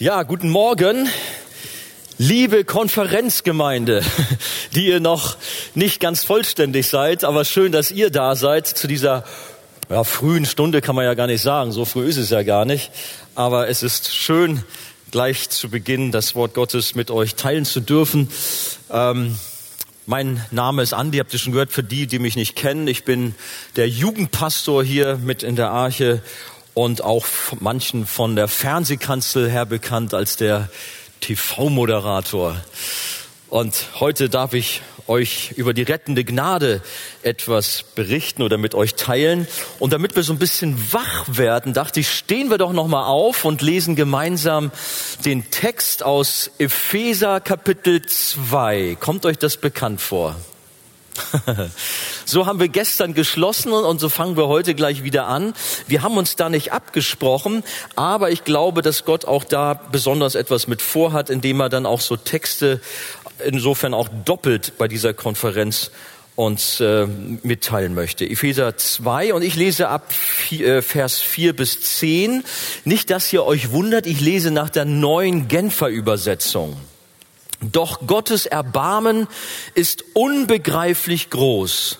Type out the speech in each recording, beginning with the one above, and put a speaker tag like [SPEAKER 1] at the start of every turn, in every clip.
[SPEAKER 1] Ja, guten Morgen, liebe Konferenzgemeinde, die ihr noch nicht ganz vollständig seid, aber schön, dass ihr da seid zu dieser ja, frühen Stunde kann man ja gar nicht sagen, so früh ist es ja gar nicht, aber es ist schön, gleich zu Beginn das Wort Gottes mit euch teilen zu dürfen. Ähm, mein Name ist Andi, habt ihr schon gehört, für die, die mich nicht kennen. Ich bin der Jugendpastor hier mit in der Arche und auch manchen von der Fernsehkanzel her bekannt als der TV-Moderator. Und heute darf ich euch über die rettende Gnade etwas berichten oder mit euch teilen. Und damit wir so ein bisschen wach werden, dachte ich, stehen wir doch noch mal auf und lesen gemeinsam den Text aus Epheser Kapitel 2. Kommt euch das bekannt vor? so haben wir gestern geschlossen und so fangen wir heute gleich wieder an. Wir haben uns da nicht abgesprochen, aber ich glaube, dass Gott auch da besonders etwas mit vorhat, indem er dann auch so Texte insofern auch doppelt bei dieser Konferenz uns äh, mitteilen möchte. Epheser 2 und ich lese ab äh, Vers 4 bis 10. Nicht, dass ihr euch wundert, ich lese nach der neuen Genfer Übersetzung. Doch Gottes Erbarmen ist unbegreiflich groß.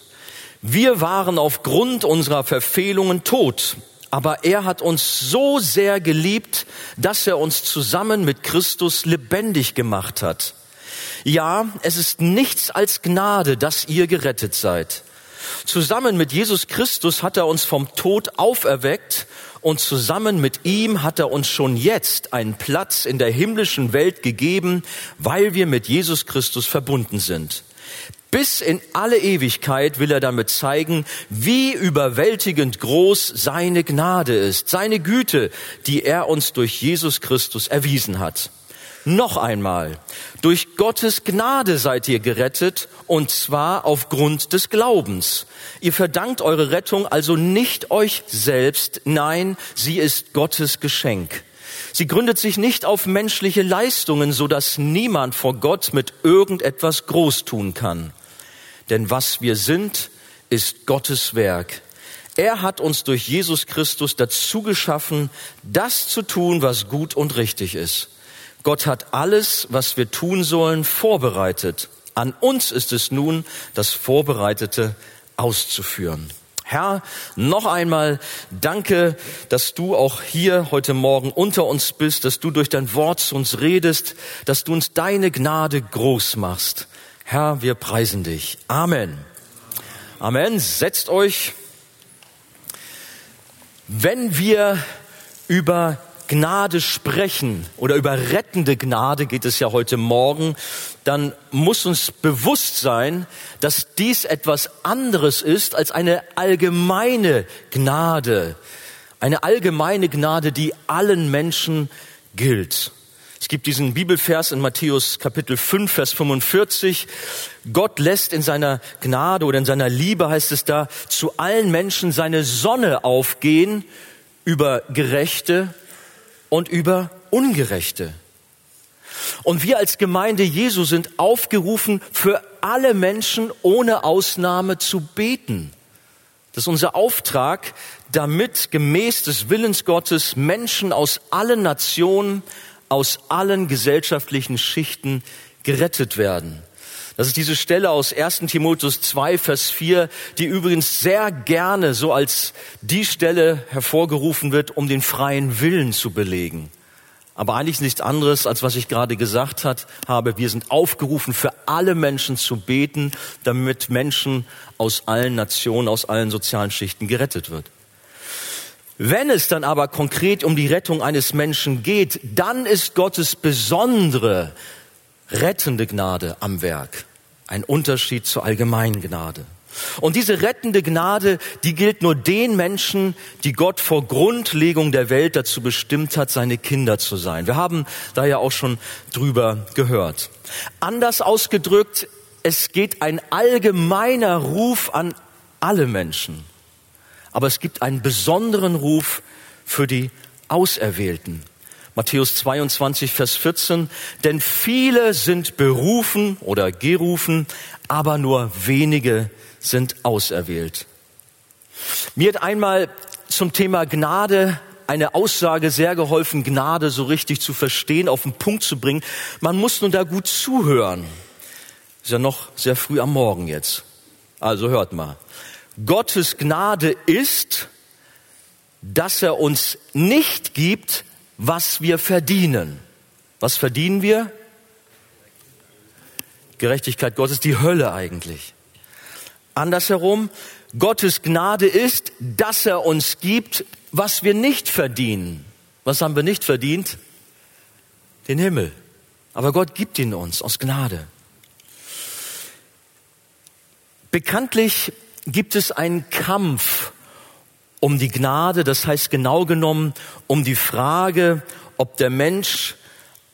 [SPEAKER 1] Wir waren aufgrund unserer Verfehlungen tot, aber er hat uns so sehr geliebt, dass er uns zusammen mit Christus lebendig gemacht hat. Ja, es ist nichts als Gnade, dass ihr gerettet seid. Zusammen mit Jesus Christus hat er uns vom Tod auferweckt und zusammen mit ihm hat er uns schon jetzt einen Platz in der himmlischen Welt gegeben, weil wir mit Jesus Christus verbunden sind. Bis in alle Ewigkeit will er damit zeigen, wie überwältigend groß seine Gnade ist, seine Güte, die er uns durch Jesus Christus erwiesen hat. Noch einmal, durch Gottes Gnade seid ihr gerettet, und zwar aufgrund des Glaubens. Ihr verdankt eure Rettung also nicht euch selbst, nein, sie ist Gottes Geschenk. Sie gründet sich nicht auf menschliche Leistungen, so dass niemand vor Gott mit irgendetwas groß tun kann. Denn was wir sind, ist Gottes Werk. Er hat uns durch Jesus Christus dazu geschaffen, das zu tun, was gut und richtig ist. Gott hat alles, was wir tun sollen, vorbereitet. An uns ist es nun, das Vorbereitete auszuführen. Herr, noch einmal danke, dass du auch hier heute Morgen unter uns bist, dass du durch dein Wort zu uns redest, dass du uns deine Gnade groß machst. Herr, wir preisen dich. Amen. Amen. Setzt euch. Wenn wir über Gnade sprechen oder über rettende Gnade geht es ja heute Morgen, dann muss uns bewusst sein, dass dies etwas anderes ist als eine allgemeine Gnade. Eine allgemeine Gnade, die allen Menschen gilt. Es gibt diesen Bibelvers in Matthäus Kapitel 5, Vers 45. Gott lässt in seiner Gnade oder in seiner Liebe, heißt es da, zu allen Menschen seine Sonne aufgehen über Gerechte und über Ungerechte. Und wir als Gemeinde Jesu sind aufgerufen, für alle Menschen ohne Ausnahme zu beten. Das ist unser Auftrag, damit gemäß des Willens Gottes Menschen aus allen Nationen, aus allen gesellschaftlichen Schichten gerettet werden. Das ist diese Stelle aus 1. Timotheus 2, Vers 4, die übrigens sehr gerne so als die Stelle hervorgerufen wird, um den freien Willen zu belegen. Aber eigentlich nichts anderes, als was ich gerade gesagt hat, habe. Wir sind aufgerufen, für alle Menschen zu beten, damit Menschen aus allen Nationen, aus allen sozialen Schichten gerettet wird. Wenn es dann aber konkret um die Rettung eines Menschen geht, dann ist Gottes besondere rettende Gnade am Werk. Ein Unterschied zur allgemeinen Gnade. Und diese rettende Gnade, die gilt nur den Menschen, die Gott vor Grundlegung der Welt dazu bestimmt hat, seine Kinder zu sein. Wir haben da ja auch schon drüber gehört. Anders ausgedrückt, es geht ein allgemeiner Ruf an alle Menschen. Aber es gibt einen besonderen Ruf für die Auserwählten. Matthäus 22, Vers 14. Denn viele sind berufen oder gerufen, aber nur wenige sind auserwählt. Mir hat einmal zum Thema Gnade eine Aussage sehr geholfen, Gnade so richtig zu verstehen, auf den Punkt zu bringen. Man muss nun da gut zuhören. Ist ja noch sehr früh am Morgen jetzt. Also hört mal. Gottes Gnade ist, dass er uns nicht gibt, was wir verdienen. Was verdienen wir? Gerechtigkeit Gottes, die Hölle eigentlich. Andersherum, Gottes Gnade ist, dass er uns gibt, was wir nicht verdienen. Was haben wir nicht verdient? Den Himmel. Aber Gott gibt ihn uns aus Gnade. Bekanntlich gibt es einen Kampf um die Gnade, das heißt genau genommen um die Frage, ob der Mensch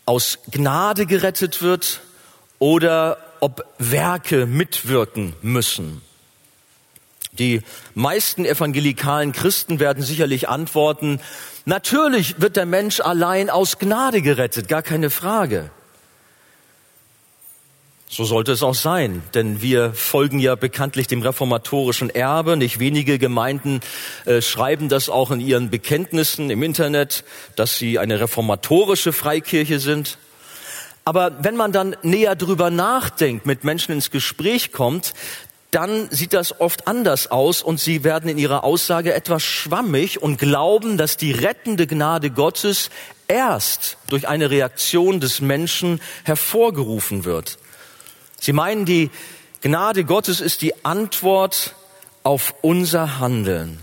[SPEAKER 1] aus Gnade gerettet wird oder ob Werke mitwirken müssen. Die meisten evangelikalen Christen werden sicherlich antworten, natürlich wird der Mensch allein aus Gnade gerettet, gar keine Frage. So sollte es auch sein, denn wir folgen ja bekanntlich dem reformatorischen Erbe. Nicht wenige Gemeinden äh, schreiben das auch in ihren Bekenntnissen im Internet, dass sie eine reformatorische Freikirche sind. Aber wenn man dann näher drüber nachdenkt, mit Menschen ins Gespräch kommt, dann sieht das oft anders aus und sie werden in ihrer Aussage etwas schwammig und glauben, dass die rettende Gnade Gottes erst durch eine Reaktion des Menschen hervorgerufen wird. Sie meinen, die Gnade Gottes ist die Antwort auf unser Handeln.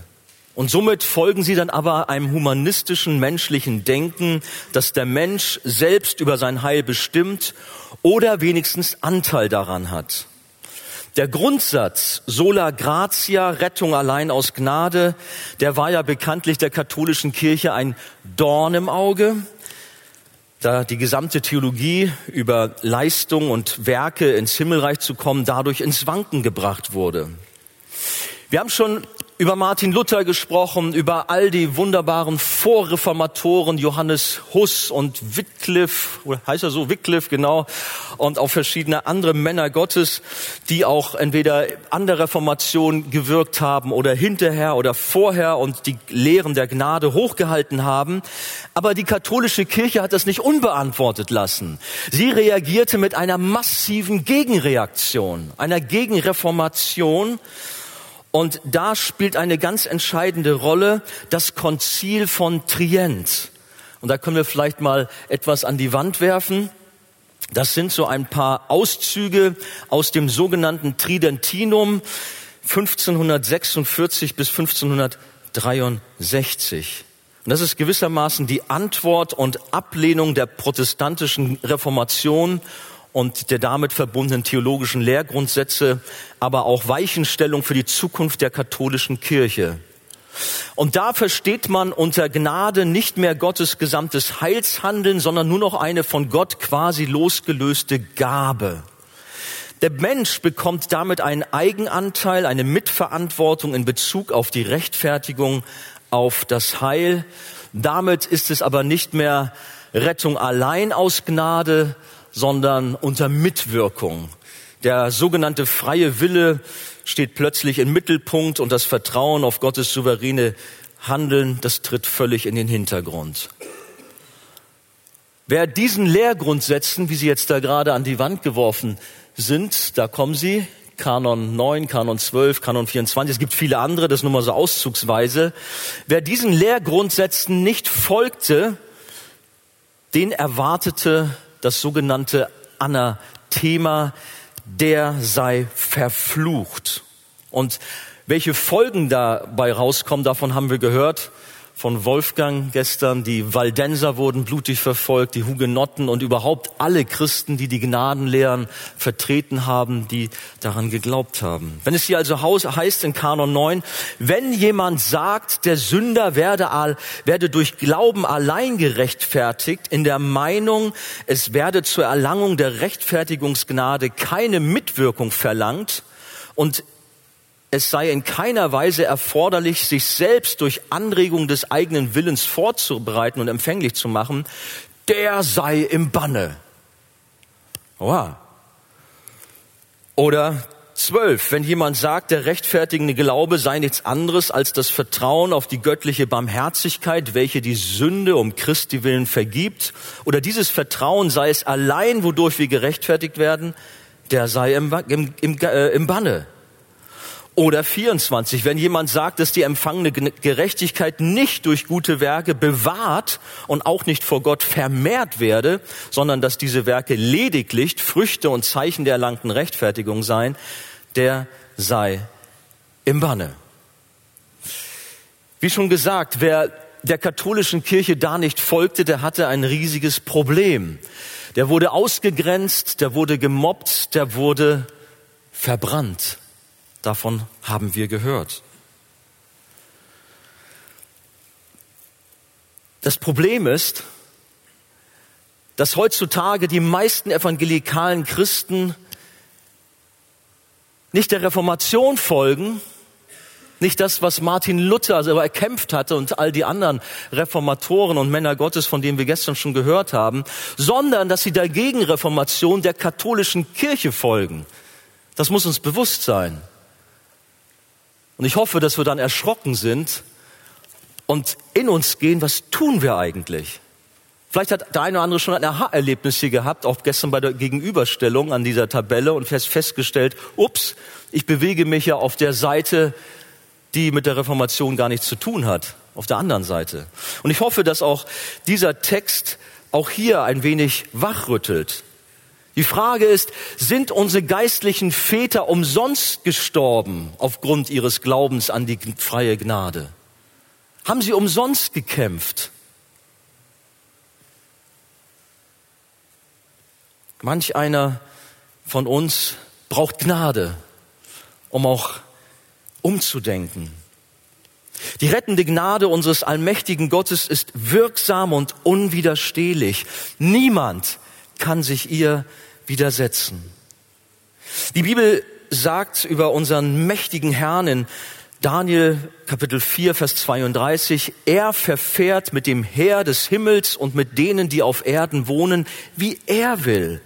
[SPEAKER 1] Und somit folgen sie dann aber einem humanistischen menschlichen Denken, dass der Mensch selbst über sein Heil bestimmt oder wenigstens Anteil daran hat. Der Grundsatz sola gratia, Rettung allein aus Gnade, der war ja bekanntlich der katholischen Kirche ein Dorn im Auge da die gesamte Theologie über Leistung und Werke ins Himmelreich zu kommen, dadurch ins Wanken gebracht wurde. Wir haben schon über Martin Luther gesprochen, über all die wunderbaren Vorreformatoren, Johannes Huss und Wycliffe, heißt er so, Wycliffe, genau, und auch verschiedene andere Männer Gottes, die auch entweder an der Reformation gewirkt haben oder hinterher oder vorher und die Lehren der Gnade hochgehalten haben. Aber die katholische Kirche hat das nicht unbeantwortet lassen. Sie reagierte mit einer massiven Gegenreaktion, einer Gegenreformation, und da spielt eine ganz entscheidende Rolle das Konzil von Trient. Und da können wir vielleicht mal etwas an die Wand werfen. Das sind so ein paar Auszüge aus dem sogenannten Tridentinum 1546 bis 1563. Und das ist gewissermaßen die Antwort und Ablehnung der protestantischen Reformation und der damit verbundenen theologischen Lehrgrundsätze, aber auch Weichenstellung für die Zukunft der katholischen Kirche. Und da versteht man unter Gnade nicht mehr Gottes gesamtes Heilshandeln, sondern nur noch eine von Gott quasi losgelöste Gabe. Der Mensch bekommt damit einen Eigenanteil, eine Mitverantwortung in Bezug auf die Rechtfertigung, auf das Heil. Damit ist es aber nicht mehr Rettung allein aus Gnade, sondern unter Mitwirkung. Der sogenannte freie Wille steht plötzlich im Mittelpunkt und das Vertrauen auf Gottes souveräne Handeln, das tritt völlig in den Hintergrund. Wer diesen Lehrgrundsätzen, wie sie jetzt da gerade an die Wand geworfen sind, da kommen sie, Kanon 9, Kanon 12, Kanon 24, es gibt viele andere, das nur mal so auszugsweise. Wer diesen Lehrgrundsätzen nicht folgte, den erwartete das sogenannte Anathema, der sei verflucht. Und welche Folgen dabei rauskommen, davon haben wir gehört von Wolfgang gestern. Die Waldenser wurden blutig verfolgt, die Hugenotten und überhaupt alle Christen, die die Gnadenlehren vertreten haben, die daran geglaubt haben. Wenn es hier also heißt in Kanon 9, wenn jemand sagt, der Sünder werde, werde durch Glauben allein gerechtfertigt, in der Meinung, es werde zur Erlangung der Rechtfertigungsgnade keine Mitwirkung verlangt und es sei in keiner Weise erforderlich, sich selbst durch Anregung des eigenen Willens vorzubereiten und empfänglich zu machen, der sei im Banne. Oha. Oder 12. Wenn jemand sagt, der rechtfertigende Glaube sei nichts anderes als das Vertrauen auf die göttliche Barmherzigkeit, welche die Sünde um Christi willen vergibt, oder dieses Vertrauen sei es allein, wodurch wir gerechtfertigt werden, der sei im, im, im, äh, im Banne. Oder 24, wenn jemand sagt, dass die empfangene Gerechtigkeit nicht durch gute Werke bewahrt und auch nicht vor Gott vermehrt werde, sondern dass diese Werke lediglich Früchte und Zeichen der erlangten Rechtfertigung seien, der sei im Banne. Wie schon gesagt, wer der katholischen Kirche da nicht folgte, der hatte ein riesiges Problem. Der wurde ausgegrenzt, der wurde gemobbt, der wurde verbrannt. Davon haben wir gehört. Das Problem ist, dass heutzutage die meisten evangelikalen Christen nicht der Reformation folgen, nicht das, was Martin Luther also erkämpft hatte und all die anderen Reformatoren und Männer Gottes, von denen wir gestern schon gehört haben, sondern dass sie der Gegenreformation der katholischen Kirche folgen. Das muss uns bewusst sein. Und ich hoffe, dass wir dann erschrocken sind und in uns gehen, was tun wir eigentlich? Vielleicht hat der eine oder andere schon ein Aha-Erlebnis hier gehabt, auch gestern bei der Gegenüberstellung an dieser Tabelle und festgestellt, ups, ich bewege mich ja auf der Seite, die mit der Reformation gar nichts zu tun hat, auf der anderen Seite. Und ich hoffe, dass auch dieser Text auch hier ein wenig wachrüttelt. Die Frage ist, sind unsere geistlichen Väter umsonst gestorben aufgrund ihres Glaubens an die freie Gnade? Haben sie umsonst gekämpft? Manch einer von uns braucht Gnade, um auch umzudenken. Die rettende Gnade unseres allmächtigen Gottes ist wirksam und unwiderstehlich. Niemand kann sich ihr widersetzen. Die Bibel sagt über unseren mächtigen Herrn in Daniel Kapitel 4, Vers 32, er verfährt mit dem Heer des Himmels und mit denen, die auf Erden wohnen, wie er will.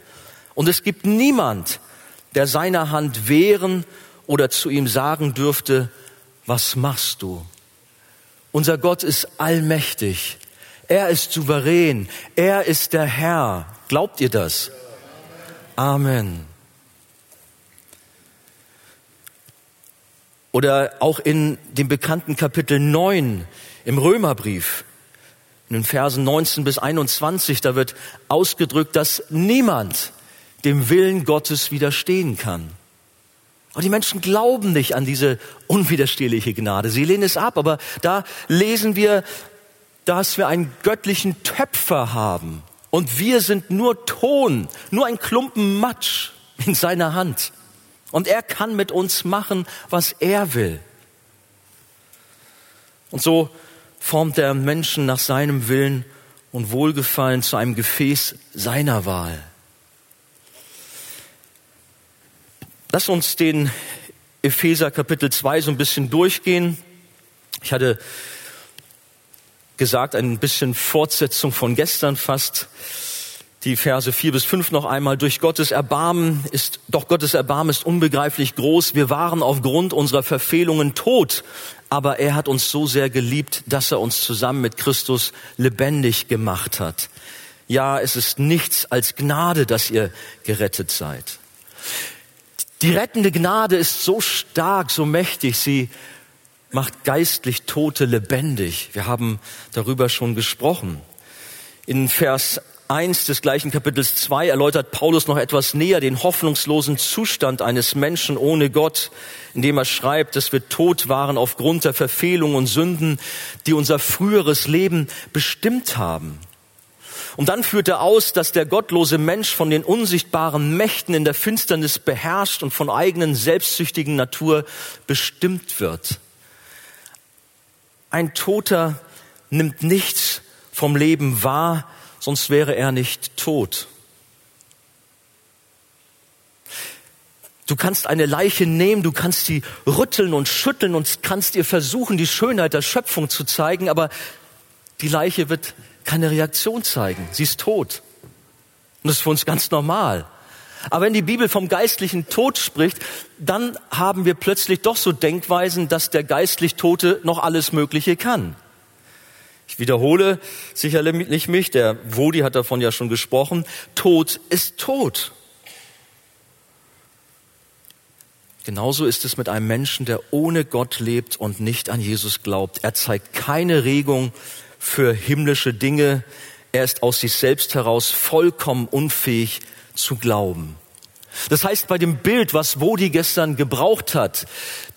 [SPEAKER 1] Und es gibt niemand, der seiner Hand wehren oder zu ihm sagen dürfte, was machst du? Unser Gott ist allmächtig. Er ist souverän. Er ist der Herr. Glaubt ihr das? Amen. Oder auch in dem bekannten Kapitel 9 im Römerbrief, in den Versen 19 bis 21, da wird ausgedrückt, dass niemand dem Willen Gottes widerstehen kann. Und die Menschen glauben nicht an diese unwiderstehliche Gnade. Sie lehnen es ab. Aber da lesen wir, dass wir einen göttlichen Töpfer haben, und wir sind nur Ton, nur ein Klumpen Matsch in seiner Hand. Und er kann mit uns machen, was er will. Und so formt er Menschen nach seinem Willen und Wohlgefallen zu einem Gefäß seiner Wahl. Lass uns den Epheser Kapitel 2 so ein bisschen durchgehen. Ich hatte gesagt, ein bisschen Fortsetzung von gestern fast. Die Verse vier bis fünf noch einmal. Durch Gottes Erbarmen ist, doch Gottes Erbarmen ist unbegreiflich groß. Wir waren aufgrund unserer Verfehlungen tot, aber er hat uns so sehr geliebt, dass er uns zusammen mit Christus lebendig gemacht hat. Ja, es ist nichts als Gnade, dass ihr gerettet seid. Die rettende Gnade ist so stark, so mächtig, sie macht geistlich Tote lebendig. Wir haben darüber schon gesprochen. In Vers 1 des gleichen Kapitels 2 erläutert Paulus noch etwas näher den hoffnungslosen Zustand eines Menschen ohne Gott, indem er schreibt, dass wir tot waren aufgrund der Verfehlungen und Sünden, die unser früheres Leben bestimmt haben. Und dann führt er aus, dass der gottlose Mensch von den unsichtbaren Mächten in der Finsternis beherrscht und von eigenen selbstsüchtigen Natur bestimmt wird. Ein Toter nimmt nichts vom Leben wahr, sonst wäre er nicht tot. Du kannst eine Leiche nehmen, du kannst sie rütteln und schütteln und kannst ihr versuchen, die Schönheit der Schöpfung zu zeigen, aber die Leiche wird keine Reaktion zeigen. Sie ist tot. Und das ist für uns ganz normal. Aber wenn die Bibel vom geistlichen Tod spricht, dann haben wir plötzlich doch so Denkweisen, dass der geistlich Tote noch alles Mögliche kann. Ich wiederhole sicherlich mich, der Wodi hat davon ja schon gesprochen, Tod ist Tod. Genauso ist es mit einem Menschen, der ohne Gott lebt und nicht an Jesus glaubt. Er zeigt keine Regung für himmlische Dinge. Er ist aus sich selbst heraus vollkommen unfähig zu glauben. Das heißt, bei dem Bild, was Wodi gestern gebraucht hat,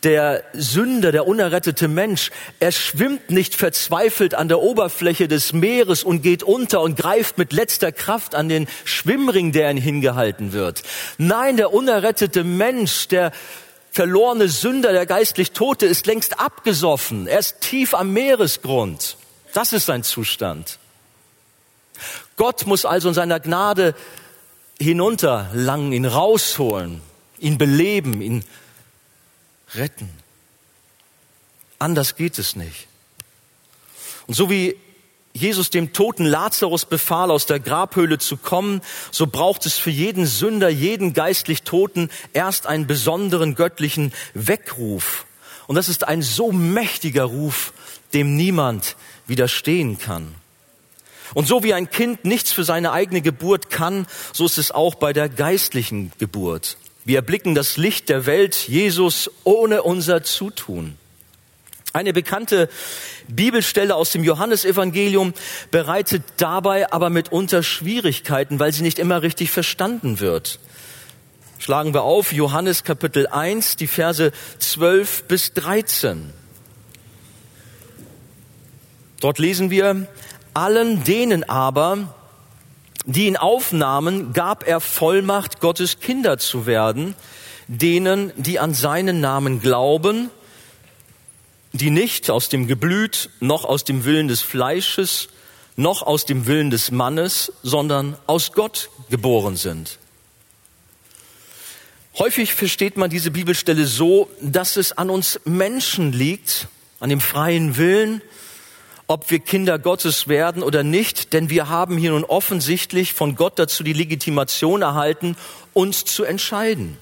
[SPEAKER 1] der Sünder, der unerrettete Mensch, er schwimmt nicht verzweifelt an der Oberfläche des Meeres und geht unter und greift mit letzter Kraft an den Schwimmring, der ihn hingehalten wird. Nein, der unerrettete Mensch, der verlorene Sünder, der geistlich Tote, ist längst abgesoffen. Er ist tief am Meeresgrund. Das ist sein Zustand. Gott muss also in seiner Gnade hinunterlangen, ihn rausholen, ihn beleben, ihn retten. Anders geht es nicht. Und so wie Jesus dem toten Lazarus befahl, aus der Grabhöhle zu kommen, so braucht es für jeden Sünder, jeden geistlich Toten erst einen besonderen göttlichen Weckruf. Und das ist ein so mächtiger Ruf, dem niemand widerstehen kann. Und so wie ein Kind nichts für seine eigene Geburt kann, so ist es auch bei der geistlichen Geburt. Wir erblicken das Licht der Welt, Jesus, ohne unser Zutun. Eine bekannte Bibelstelle aus dem Johannesevangelium bereitet dabei aber mitunter Schwierigkeiten, weil sie nicht immer richtig verstanden wird. Schlagen wir auf Johannes Kapitel 1, die Verse 12 bis 13. Dort lesen wir, allen denen aber, die ihn aufnahmen, gab er Vollmacht, Gottes Kinder zu werden, denen, die an seinen Namen glauben, die nicht aus dem Geblüt, noch aus dem Willen des Fleisches, noch aus dem Willen des Mannes, sondern aus Gott geboren sind. Häufig versteht man diese Bibelstelle so, dass es an uns Menschen liegt, an dem freien Willen, ob wir Kinder Gottes werden oder nicht, denn wir haben hier nun offensichtlich von Gott dazu die Legitimation erhalten, uns zu entscheiden.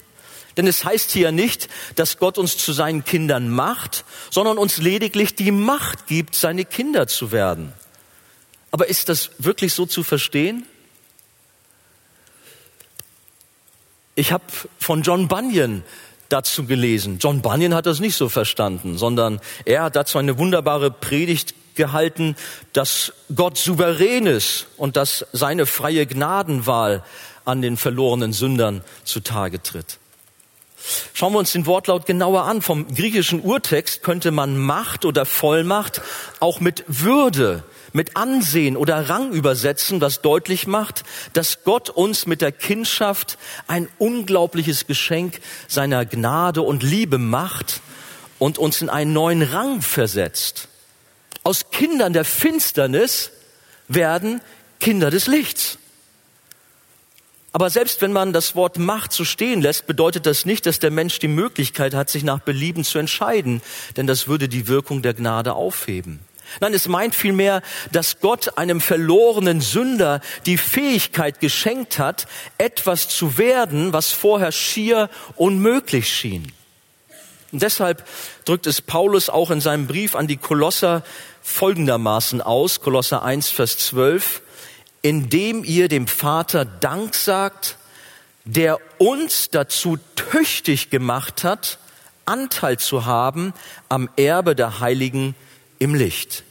[SPEAKER 1] Denn es heißt hier nicht, dass Gott uns zu seinen Kindern macht, sondern uns lediglich die Macht gibt, seine Kinder zu werden. Aber ist das wirklich so zu verstehen? Ich habe von John Bunyan dazu gelesen. John Bunyan hat das nicht so verstanden, sondern er hat dazu eine wunderbare Predigt gehalten, dass Gott souverän ist und dass seine freie Gnadenwahl an den verlorenen Sündern zutage tritt. Schauen wir uns den Wortlaut genauer an. Vom griechischen Urtext könnte man Macht oder Vollmacht auch mit Würde, mit Ansehen oder Rang übersetzen, was deutlich macht, dass Gott uns mit der Kindschaft ein unglaubliches Geschenk seiner Gnade und Liebe macht und uns in einen neuen Rang versetzt. Aus Kindern der Finsternis werden Kinder des Lichts. Aber selbst wenn man das Wort Macht so stehen lässt, bedeutet das nicht, dass der Mensch die Möglichkeit hat, sich nach Belieben zu entscheiden, denn das würde die Wirkung der Gnade aufheben. Nein, es meint vielmehr, dass Gott einem verlorenen Sünder die Fähigkeit geschenkt hat, etwas zu werden, was vorher schier unmöglich schien. Und deshalb drückt es Paulus auch in seinem Brief an die Kolosser folgendermaßen aus, Kolosser 1, Vers 12, indem ihr dem Vater Dank sagt, der uns dazu tüchtig gemacht hat, Anteil zu haben am Erbe der Heiligen im Licht.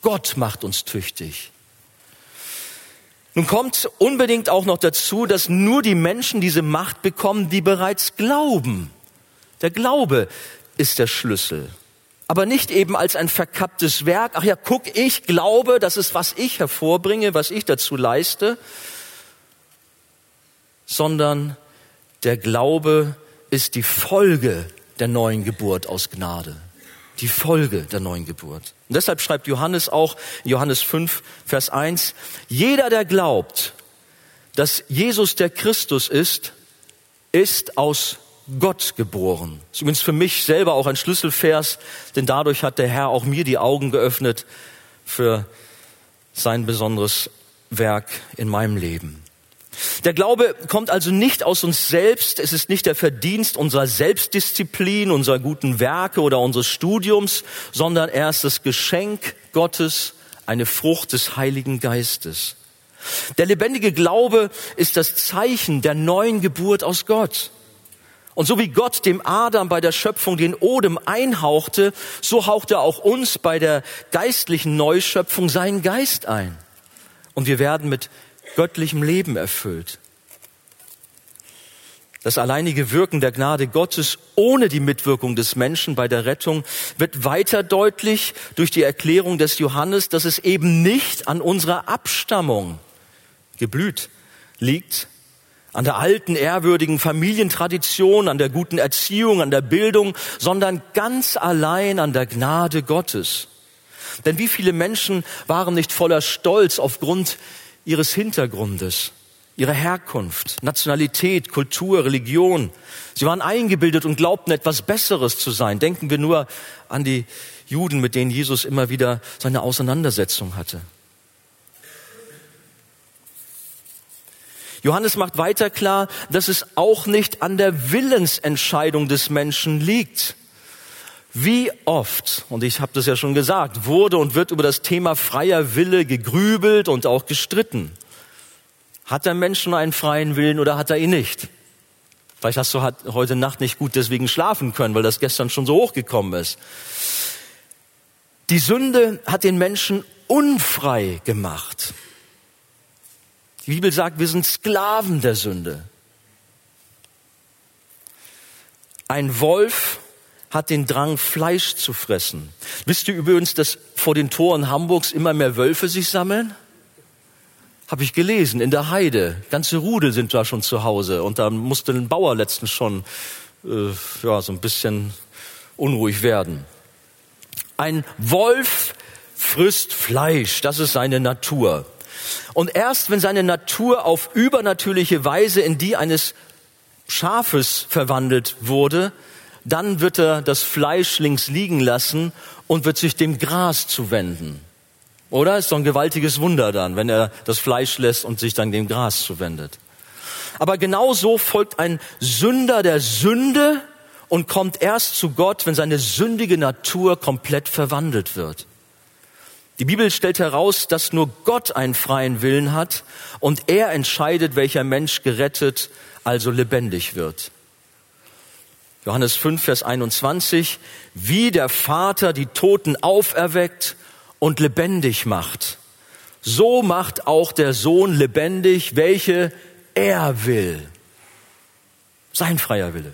[SPEAKER 1] Gott macht uns tüchtig. Nun kommt unbedingt auch noch dazu, dass nur die Menschen diese Macht bekommen, die bereits glauben. Der Glaube ist der Schlüssel aber nicht eben als ein verkapptes Werk. Ach ja, guck, ich glaube, das ist, was ich hervorbringe, was ich dazu leiste, sondern der Glaube ist die Folge der neuen Geburt aus Gnade. Die Folge der neuen Geburt. Und deshalb schreibt Johannes auch, Johannes 5, Vers 1, jeder, der glaubt, dass Jesus der Christus ist, ist aus Gott geboren. Das ist übrigens für mich selber auch ein Schlüsselvers, denn dadurch hat der Herr auch mir die Augen geöffnet für sein besonderes Werk in meinem Leben. Der Glaube kommt also nicht aus uns selbst, es ist nicht der Verdienst unserer Selbstdisziplin, unserer guten Werke oder unseres Studiums, sondern er ist das Geschenk Gottes, eine Frucht des Heiligen Geistes. Der lebendige Glaube ist das Zeichen der neuen Geburt aus Gott. Und so wie Gott dem Adam bei der Schöpfung den Odem einhauchte, so haucht er auch uns bei der geistlichen Neuschöpfung seinen Geist ein. Und wir werden mit göttlichem Leben erfüllt. Das alleinige Wirken der Gnade Gottes ohne die Mitwirkung des Menschen bei der Rettung wird weiter deutlich durch die Erklärung des Johannes, dass es eben nicht an unserer Abstammung geblüht liegt, an der alten, ehrwürdigen Familientradition, an der guten Erziehung, an der Bildung, sondern ganz allein an der Gnade Gottes. Denn wie viele Menschen waren nicht voller Stolz aufgrund ihres Hintergrundes, ihrer Herkunft, Nationalität, Kultur, Religion. Sie waren eingebildet und glaubten etwas Besseres zu sein. Denken wir nur an die Juden, mit denen Jesus immer wieder seine Auseinandersetzung hatte. Johannes macht weiter klar, dass es auch nicht an der Willensentscheidung des Menschen liegt. Wie oft, und ich habe das ja schon gesagt, wurde und wird über das Thema freier Wille gegrübelt und auch gestritten. Hat der Mensch nur einen freien Willen oder hat er ihn nicht? Vielleicht hast du heute Nacht nicht gut deswegen schlafen können, weil das gestern schon so hochgekommen ist. Die Sünde hat den Menschen unfrei gemacht. Die Bibel sagt, wir sind Sklaven der Sünde. Ein Wolf hat den Drang, Fleisch zu fressen. Wisst ihr übrigens, dass vor den Toren Hamburgs immer mehr Wölfe sich sammeln? Habe ich gelesen, in der Heide. Ganze Rudel sind da schon zu Hause. Und da musste ein Bauer letztens schon äh, ja, so ein bisschen unruhig werden. Ein Wolf frisst Fleisch, das ist seine Natur. Und erst wenn seine Natur auf übernatürliche Weise in die eines Schafes verwandelt wurde, dann wird er das Fleisch links liegen lassen und wird sich dem Gras zuwenden. Oder? Ist doch ein gewaltiges Wunder dann, wenn er das Fleisch lässt und sich dann dem Gras zuwendet. Aber genau so folgt ein Sünder der Sünde und kommt erst zu Gott, wenn seine sündige Natur komplett verwandelt wird. Die Bibel stellt heraus, dass nur Gott einen freien Willen hat und er entscheidet, welcher Mensch gerettet, also lebendig wird. Johannes 5, Vers 21, wie der Vater die Toten auferweckt und lebendig macht, so macht auch der Sohn lebendig, welche er will. Sein freier Wille.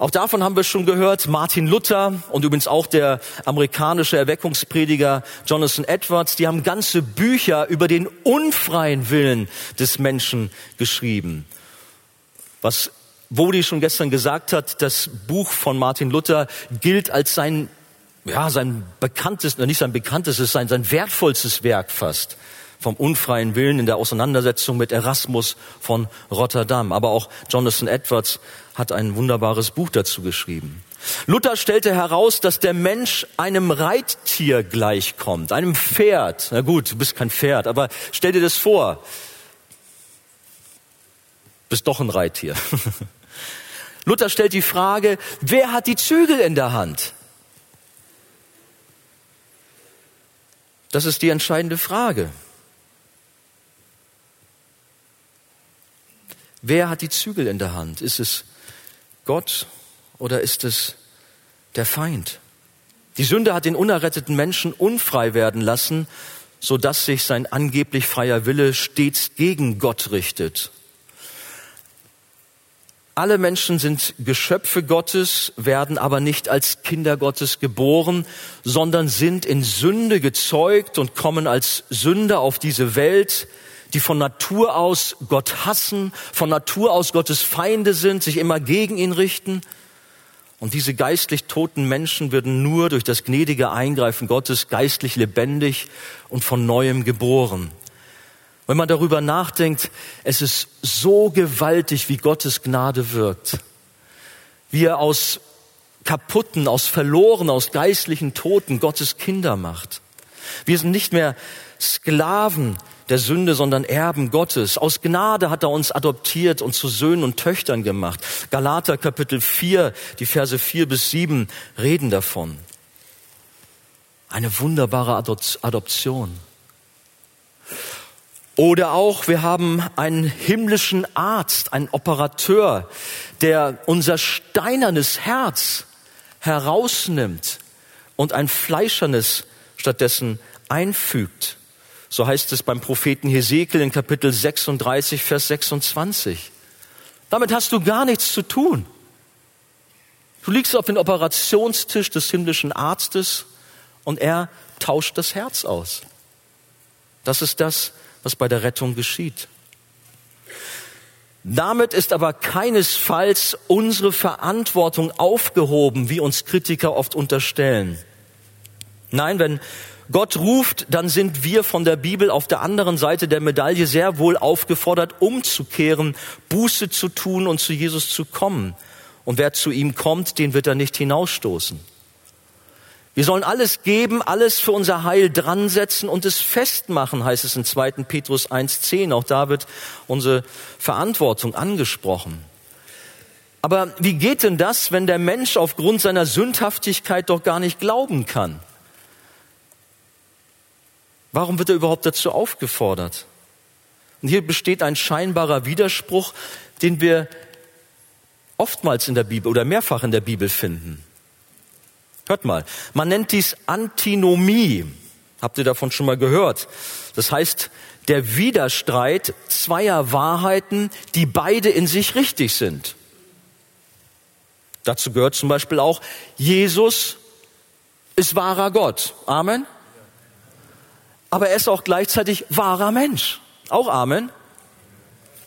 [SPEAKER 1] Auch davon haben wir schon gehört. Martin Luther und übrigens auch der amerikanische Erweckungsprediger Jonathan Edwards, die haben ganze Bücher über den unfreien Willen des Menschen geschrieben. Was Wodi schon gestern gesagt hat, das Buch von Martin Luther gilt als sein, ja, sein bekanntestes, nicht sein bekanntestes, sein, sein wertvollstes Werk fast vom unfreien Willen in der Auseinandersetzung mit Erasmus von Rotterdam. Aber auch Jonathan Edwards hat ein wunderbares Buch dazu geschrieben. Luther stellte heraus, dass der Mensch einem Reittier gleichkommt, einem Pferd. Na gut, du bist kein Pferd, aber stell dir das vor. Bist doch ein Reittier. Luther stellt die Frage, wer hat die Zügel in der Hand? Das ist die entscheidende Frage. Wer hat die Zügel in der Hand? Ist es Gott oder ist es der Feind? Die Sünde hat den unerretteten Menschen unfrei werden lassen, so dass sich sein angeblich freier Wille stets gegen Gott richtet. Alle Menschen sind Geschöpfe Gottes, werden aber nicht als Kinder Gottes geboren, sondern sind in Sünde gezeugt und kommen als Sünder auf diese Welt, die von Natur aus Gott hassen, von Natur aus Gottes Feinde sind, sich immer gegen ihn richten. Und diese geistlich toten Menschen werden nur durch das gnädige Eingreifen Gottes geistlich lebendig und von neuem geboren. Wenn man darüber nachdenkt, es ist so gewaltig, wie Gottes Gnade wirkt. Wie er aus kaputten, aus verloren, aus geistlichen Toten Gottes Kinder macht. Wir sind nicht mehr Sklaven der Sünde, sondern Erben Gottes. Aus Gnade hat er uns adoptiert und zu Söhnen und Töchtern gemacht. Galater Kapitel 4, die Verse 4 bis 7 reden davon. Eine wunderbare Adoption. Oder auch, wir haben einen himmlischen Arzt, einen Operateur, der unser steinernes Herz herausnimmt und ein fleischernes stattdessen einfügt. So heißt es beim Propheten Hesekiel in Kapitel 36, Vers 26. Damit hast du gar nichts zu tun. Du liegst auf dem Operationstisch des himmlischen Arztes und er tauscht das Herz aus. Das ist das, was bei der Rettung geschieht. Damit ist aber keinesfalls unsere Verantwortung aufgehoben, wie uns Kritiker oft unterstellen. Nein, wenn Gott ruft, dann sind wir von der Bibel auf der anderen Seite der Medaille sehr wohl aufgefordert, umzukehren, Buße zu tun und zu Jesus zu kommen. Und wer zu ihm kommt, den wird er nicht hinausstoßen. Wir sollen alles geben, alles für unser Heil dran setzen und es festmachen, heißt es in 2. Petrus 1.10. Auch da wird unsere Verantwortung angesprochen. Aber wie geht denn das, wenn der Mensch aufgrund seiner Sündhaftigkeit doch gar nicht glauben kann? Warum wird er überhaupt dazu aufgefordert? Und hier besteht ein scheinbarer Widerspruch, den wir oftmals in der Bibel oder mehrfach in der Bibel finden. Hört mal, man nennt dies Antinomie. Habt ihr davon schon mal gehört? Das heißt, der Widerstreit zweier Wahrheiten, die beide in sich richtig sind. Dazu gehört zum Beispiel auch, Jesus ist wahrer Gott. Amen aber er ist auch gleichzeitig wahrer Mensch. Auch Amen.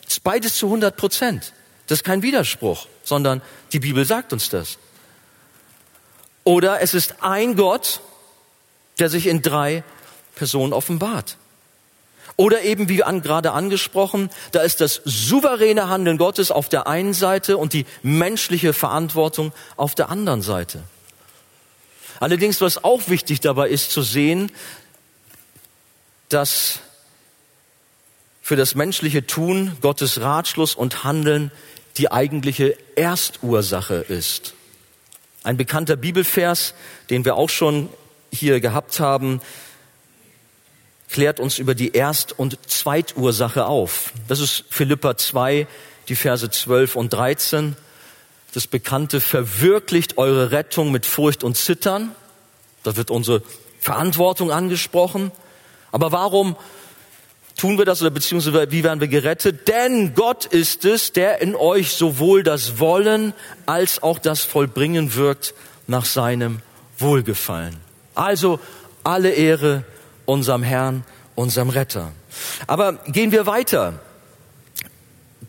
[SPEAKER 1] Ist beides zu 100 Prozent. Das ist kein Widerspruch, sondern die Bibel sagt uns das. Oder es ist ein Gott, der sich in drei Personen offenbart. Oder eben, wie an, gerade angesprochen, da ist das souveräne Handeln Gottes auf der einen Seite und die menschliche Verantwortung auf der anderen Seite. Allerdings, was auch wichtig dabei ist zu sehen, dass für das menschliche Tun Gottes Ratschluss und Handeln die eigentliche Erstursache ist. Ein bekannter Bibelvers, den wir auch schon hier gehabt haben, klärt uns über die Erst- und Zweitursache auf. Das ist Philippa 2, die Verse 12 und 13. Das bekannte verwirklicht eure Rettung mit Furcht und Zittern. Da wird unsere Verantwortung angesprochen. Aber warum tun wir das oder beziehungsweise wie werden wir gerettet? Denn Gott ist es, der in euch sowohl das Wollen als auch das Vollbringen wirkt nach seinem Wohlgefallen. Also alle Ehre unserem Herrn, unserem Retter. Aber gehen wir weiter.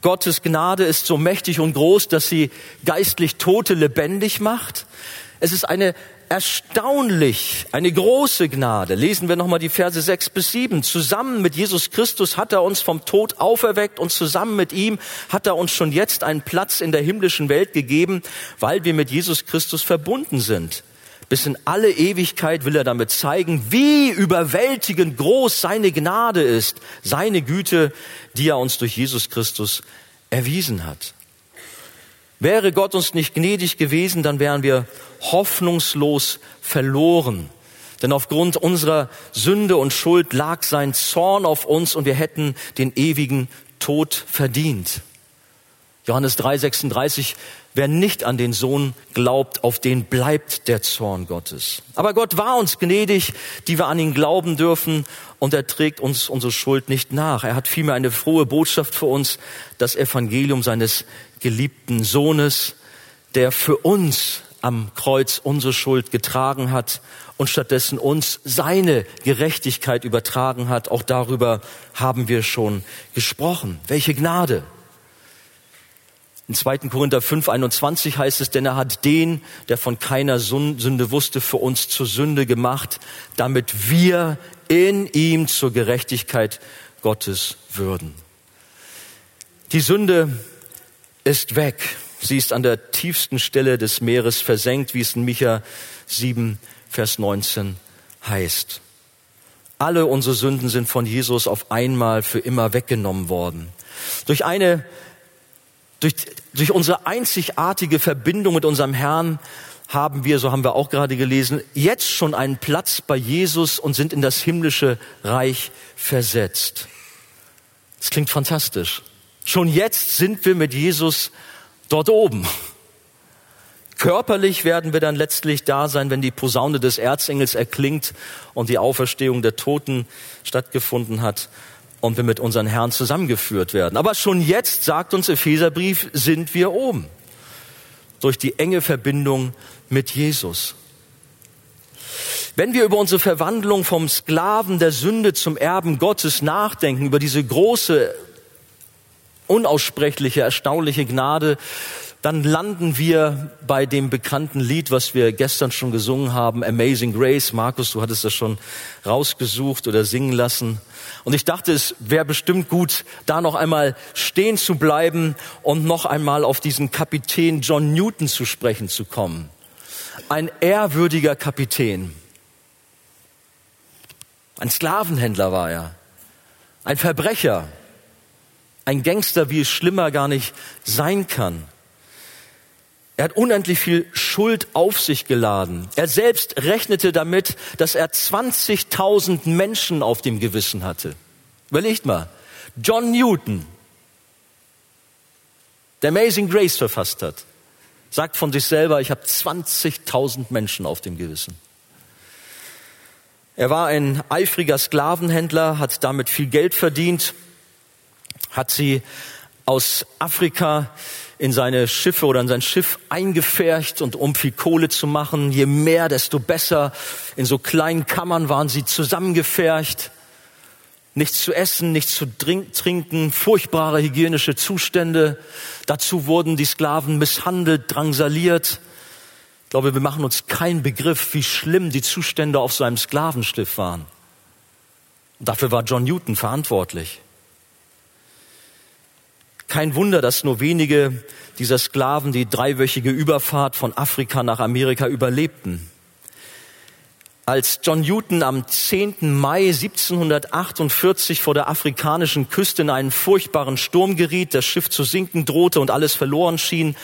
[SPEAKER 1] Gottes Gnade ist so mächtig und groß, dass sie geistlich Tote lebendig macht. Es ist eine erstaunlich, eine große Gnade. Lesen wir nochmal die Verse 6 bis 7. Zusammen mit Jesus Christus hat er uns vom Tod auferweckt und zusammen mit ihm hat er uns schon jetzt einen Platz in der himmlischen Welt gegeben, weil wir mit Jesus Christus verbunden sind. Bis in alle Ewigkeit will er damit zeigen, wie überwältigend groß seine Gnade ist, seine Güte, die er uns durch Jesus Christus erwiesen hat. Wäre Gott uns nicht gnädig gewesen, dann wären wir hoffnungslos verloren. Denn aufgrund unserer Sünde und Schuld lag sein Zorn auf uns und wir hätten den ewigen Tod verdient. Johannes 3:36, wer nicht an den Sohn glaubt, auf den bleibt der Zorn Gottes. Aber Gott war uns gnädig, die wir an ihn glauben dürfen und er trägt uns unsere Schuld nicht nach. Er hat vielmehr eine frohe Botschaft für uns, das Evangelium seines geliebten Sohnes, der für uns am Kreuz unsere Schuld getragen hat und stattdessen uns seine Gerechtigkeit übertragen hat. Auch darüber haben wir schon gesprochen. Welche Gnade! In 2. Korinther 5, 21 heißt es, denn er hat den, der von keiner Sünde wusste, für uns zur Sünde gemacht, damit wir in ihm zur Gerechtigkeit Gottes würden. Die Sünde ist weg. Sie ist an der tiefsten Stelle des Meeres versenkt, wie es in Micha 7, Vers 19 heißt. Alle unsere Sünden sind von Jesus auf einmal für immer weggenommen worden. Durch eine, durch, durch unsere einzigartige Verbindung mit unserem Herrn haben wir, so haben wir auch gerade gelesen, jetzt schon einen Platz bei Jesus und sind in das himmlische Reich versetzt. Das klingt fantastisch. Schon jetzt sind wir mit Jesus dort oben. Körperlich werden wir dann letztlich da sein, wenn die Posaune des Erzengels erklingt und die Auferstehung der Toten stattgefunden hat und wir mit unseren Herrn zusammengeführt werden. Aber schon jetzt, sagt uns Epheserbrief, sind wir oben. Durch die enge Verbindung mit Jesus. Wenn wir über unsere Verwandlung vom Sklaven der Sünde zum Erben Gottes nachdenken, über diese große, unaussprechliche, erstaunliche Gnade, dann landen wir bei dem bekannten Lied, was wir gestern schon gesungen haben, Amazing Grace. Markus, du hattest das schon rausgesucht oder singen lassen. Und ich dachte, es wäre bestimmt gut, da noch einmal stehen zu bleiben und noch einmal auf diesen Kapitän John Newton zu sprechen zu kommen. Ein ehrwürdiger Kapitän. Ein Sklavenhändler war er. Ein Verbrecher. Ein Gangster, wie es schlimmer gar nicht sein kann. Er hat unendlich viel Schuld auf sich geladen. Er selbst rechnete damit, dass er 20.000 Menschen auf dem Gewissen hatte. Überlegt mal. John Newton, der Amazing Grace verfasst hat, sagt von sich selber, ich habe 20.000 Menschen auf dem Gewissen. Er war ein eifriger Sklavenhändler, hat damit viel Geld verdient, hat sie aus Afrika in seine Schiffe oder in sein Schiff eingefärcht und um viel Kohle zu machen. Je mehr, desto besser. In so kleinen Kammern waren sie zusammengefärcht. Nichts zu essen, nichts zu trinken, furchtbare hygienische Zustände. Dazu wurden die Sklaven misshandelt, drangsaliert. Ich glaube, wir machen uns keinen Begriff, wie schlimm die Zustände auf seinem Sklavenschiff waren. Und dafür war John Newton verantwortlich. Kein Wunder, dass nur wenige dieser Sklaven die dreiwöchige Überfahrt von Afrika nach Amerika überlebten. Als John Newton am 10. Mai 1748 vor der afrikanischen Küste in einen furchtbaren Sturm geriet, das Schiff zu sinken drohte und alles verloren schien,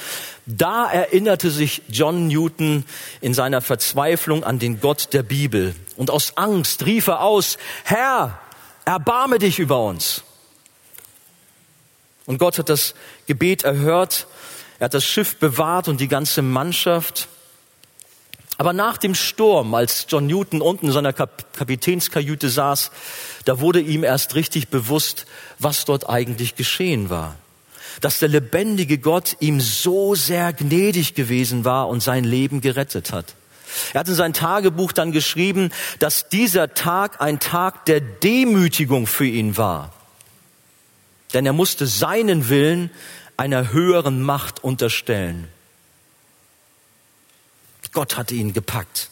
[SPEAKER 1] da erinnerte sich John Newton in seiner Verzweiflung an den Gott der Bibel. Und aus Angst rief er aus, Herr, erbarme dich über uns. Und Gott hat das Gebet erhört. Er hat das Schiff bewahrt und die ganze Mannschaft. Aber nach dem Sturm, als John Newton unten in seiner Kap Kapitänskajüte saß, da wurde ihm erst richtig bewusst, was dort eigentlich geschehen war. Dass der lebendige Gott ihm so sehr gnädig gewesen war und sein Leben gerettet hat. Er hat in sein Tagebuch dann geschrieben, dass dieser Tag ein Tag der Demütigung für ihn war. Denn er musste seinen Willen einer höheren Macht unterstellen. Gott hatte ihn gepackt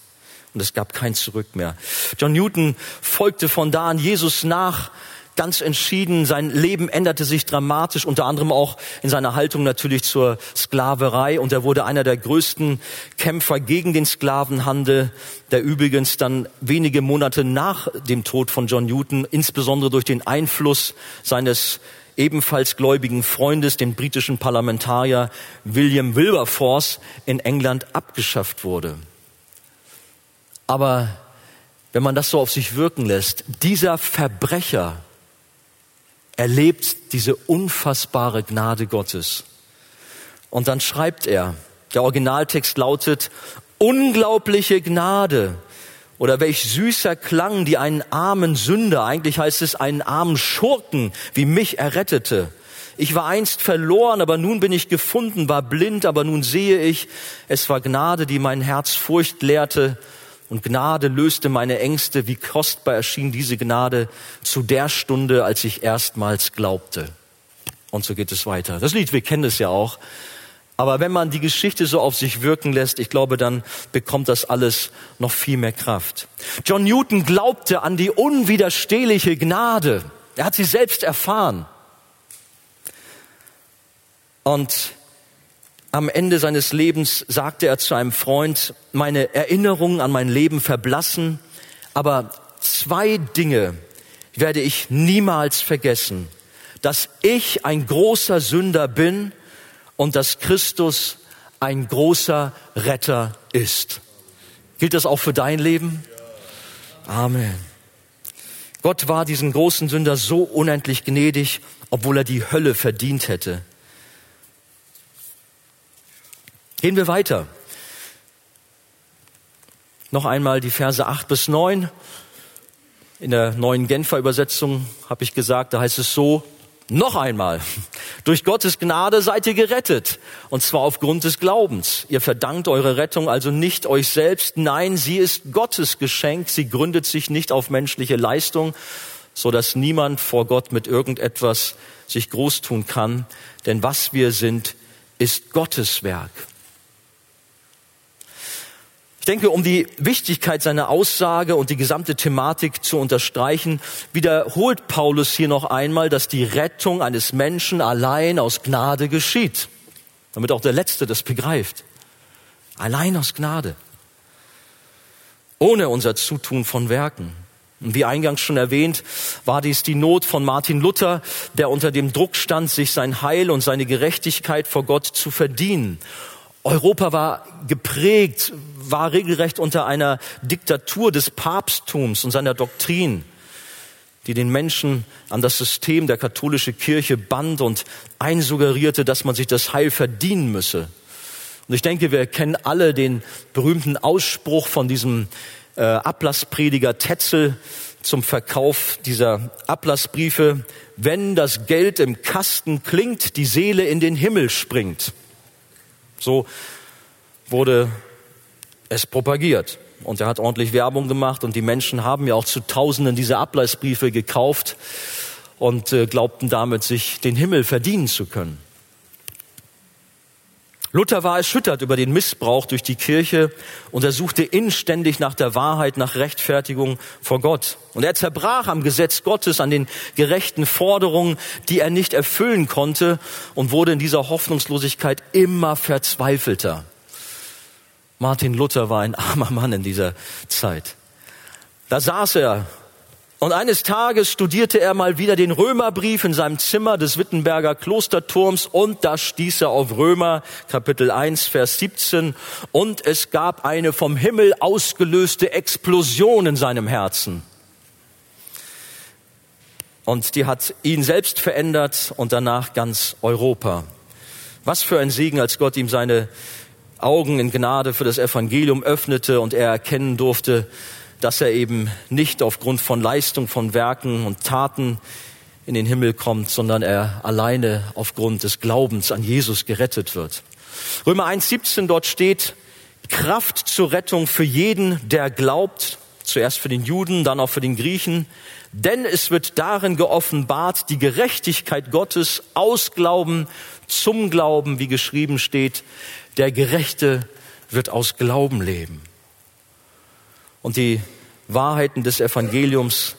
[SPEAKER 1] und es gab kein Zurück mehr. John Newton folgte von da an Jesus nach, ganz entschieden. Sein Leben änderte sich dramatisch, unter anderem auch in seiner Haltung natürlich zur Sklaverei. Und er wurde einer der größten Kämpfer gegen den Sklavenhandel, der übrigens dann wenige Monate nach dem Tod von John Newton, insbesondere durch den Einfluss seines ebenfalls gläubigen Freundes, dem britischen Parlamentarier William Wilberforce, in England abgeschafft wurde. Aber wenn man das so auf sich wirken lässt, dieser Verbrecher erlebt diese unfassbare Gnade Gottes. Und dann schreibt er, der Originaltext lautet, unglaubliche Gnade oder welch süßer Klang, die einen armen Sünder, eigentlich heißt es einen armen Schurken wie mich errettete. Ich war einst verloren, aber nun bin ich gefunden, war blind, aber nun sehe ich. Es war Gnade, die mein Herz Furcht lehrte und Gnade löste meine Ängste. Wie kostbar erschien diese Gnade zu der Stunde, als ich erstmals glaubte. Und so geht es weiter. Das Lied, wir kennen es ja auch. Aber wenn man die Geschichte so auf sich wirken lässt, ich glaube, dann bekommt das alles noch viel mehr Kraft. John Newton glaubte an die unwiderstehliche Gnade. Er hat sie selbst erfahren. Und am Ende seines Lebens sagte er zu einem Freund, meine Erinnerungen an mein Leben verblassen, aber zwei Dinge werde ich niemals vergessen. Dass ich ein großer Sünder bin und dass Christus ein großer Retter ist. Gilt das auch für dein Leben? Amen. Gott war diesen großen Sünder so unendlich gnädig, obwohl er die Hölle verdient hätte. Gehen wir weiter. Noch einmal die Verse 8 bis 9. In der neuen Genfer Übersetzung habe ich gesagt, da heißt es so, noch einmal, durch Gottes Gnade seid ihr gerettet, und zwar aufgrund des Glaubens. Ihr verdankt eure Rettung also nicht euch selbst, nein, sie ist Gottes Geschenk, sie gründet sich nicht auf menschliche Leistung, so dass niemand vor Gott mit irgendetwas sich groß tun kann, denn was wir sind, ist Gottes Werk denke, um die Wichtigkeit seiner Aussage und die gesamte Thematik zu unterstreichen, wiederholt Paulus hier noch einmal, dass die Rettung eines Menschen allein aus Gnade geschieht. Damit auch der Letzte das begreift. Allein aus Gnade. Ohne unser Zutun von Werken. Und wie eingangs schon erwähnt, war dies die Not von Martin Luther, der unter dem Druck stand, sich sein Heil und seine Gerechtigkeit vor Gott zu verdienen. Europa war geprägt, war regelrecht unter einer Diktatur des Papsttums und seiner Doktrin, die den Menschen an das System der katholischen Kirche band und einsuggerierte, dass man sich das Heil verdienen müsse. Und ich denke, wir kennen alle den berühmten Ausspruch von diesem äh, Ablassprediger Tetzel zum Verkauf dieser Ablassbriefe. Wenn das Geld im Kasten klingt, die Seele in den Himmel springt. So wurde es propagiert. Und er hat ordentlich Werbung gemacht und die Menschen haben ja auch zu Tausenden diese Ablassbriefe gekauft und äh, glaubten damit, sich den Himmel verdienen zu können. Luther war erschüttert über den Missbrauch durch die Kirche und er suchte inständig nach der Wahrheit, nach Rechtfertigung vor Gott. Und er zerbrach am Gesetz Gottes, an den gerechten Forderungen, die er nicht erfüllen konnte und wurde in dieser Hoffnungslosigkeit immer verzweifelter. Martin Luther war ein armer Mann in dieser Zeit. Da saß er und eines Tages studierte er mal wieder den Römerbrief in seinem Zimmer des Wittenberger Klosterturms und da stieß er auf Römer Kapitel 1 Vers 17 und es gab eine vom Himmel ausgelöste Explosion in seinem Herzen. Und die hat ihn selbst verändert und danach ganz Europa. Was für ein Segen, als Gott ihm seine Augen in Gnade für das Evangelium öffnete und er erkennen durfte, dass er eben nicht aufgrund von Leistung, von Werken und Taten in den Himmel kommt, sondern er alleine aufgrund des Glaubens an Jesus gerettet wird. Römer 1,17 dort steht, Kraft zur Rettung für jeden, der glaubt, zuerst für den Juden, dann auch für den Griechen, denn es wird darin geoffenbart, die Gerechtigkeit Gottes aus Glauben zum Glauben, wie geschrieben steht, der Gerechte wird aus Glauben leben. Und die Wahrheiten des Evangeliums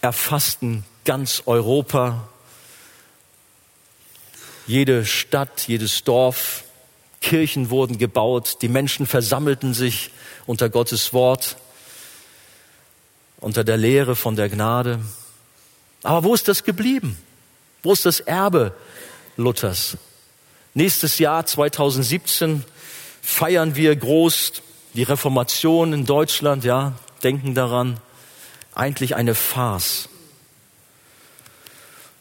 [SPEAKER 1] erfassten ganz Europa, jede Stadt, jedes Dorf, Kirchen wurden gebaut, die Menschen versammelten sich unter Gottes Wort, unter der Lehre von der Gnade. Aber wo ist das geblieben? Wo ist das Erbe Luthers? Nächstes Jahr 2017 feiern wir groß die Reformation in Deutschland, ja, denken daran, eigentlich eine Farce.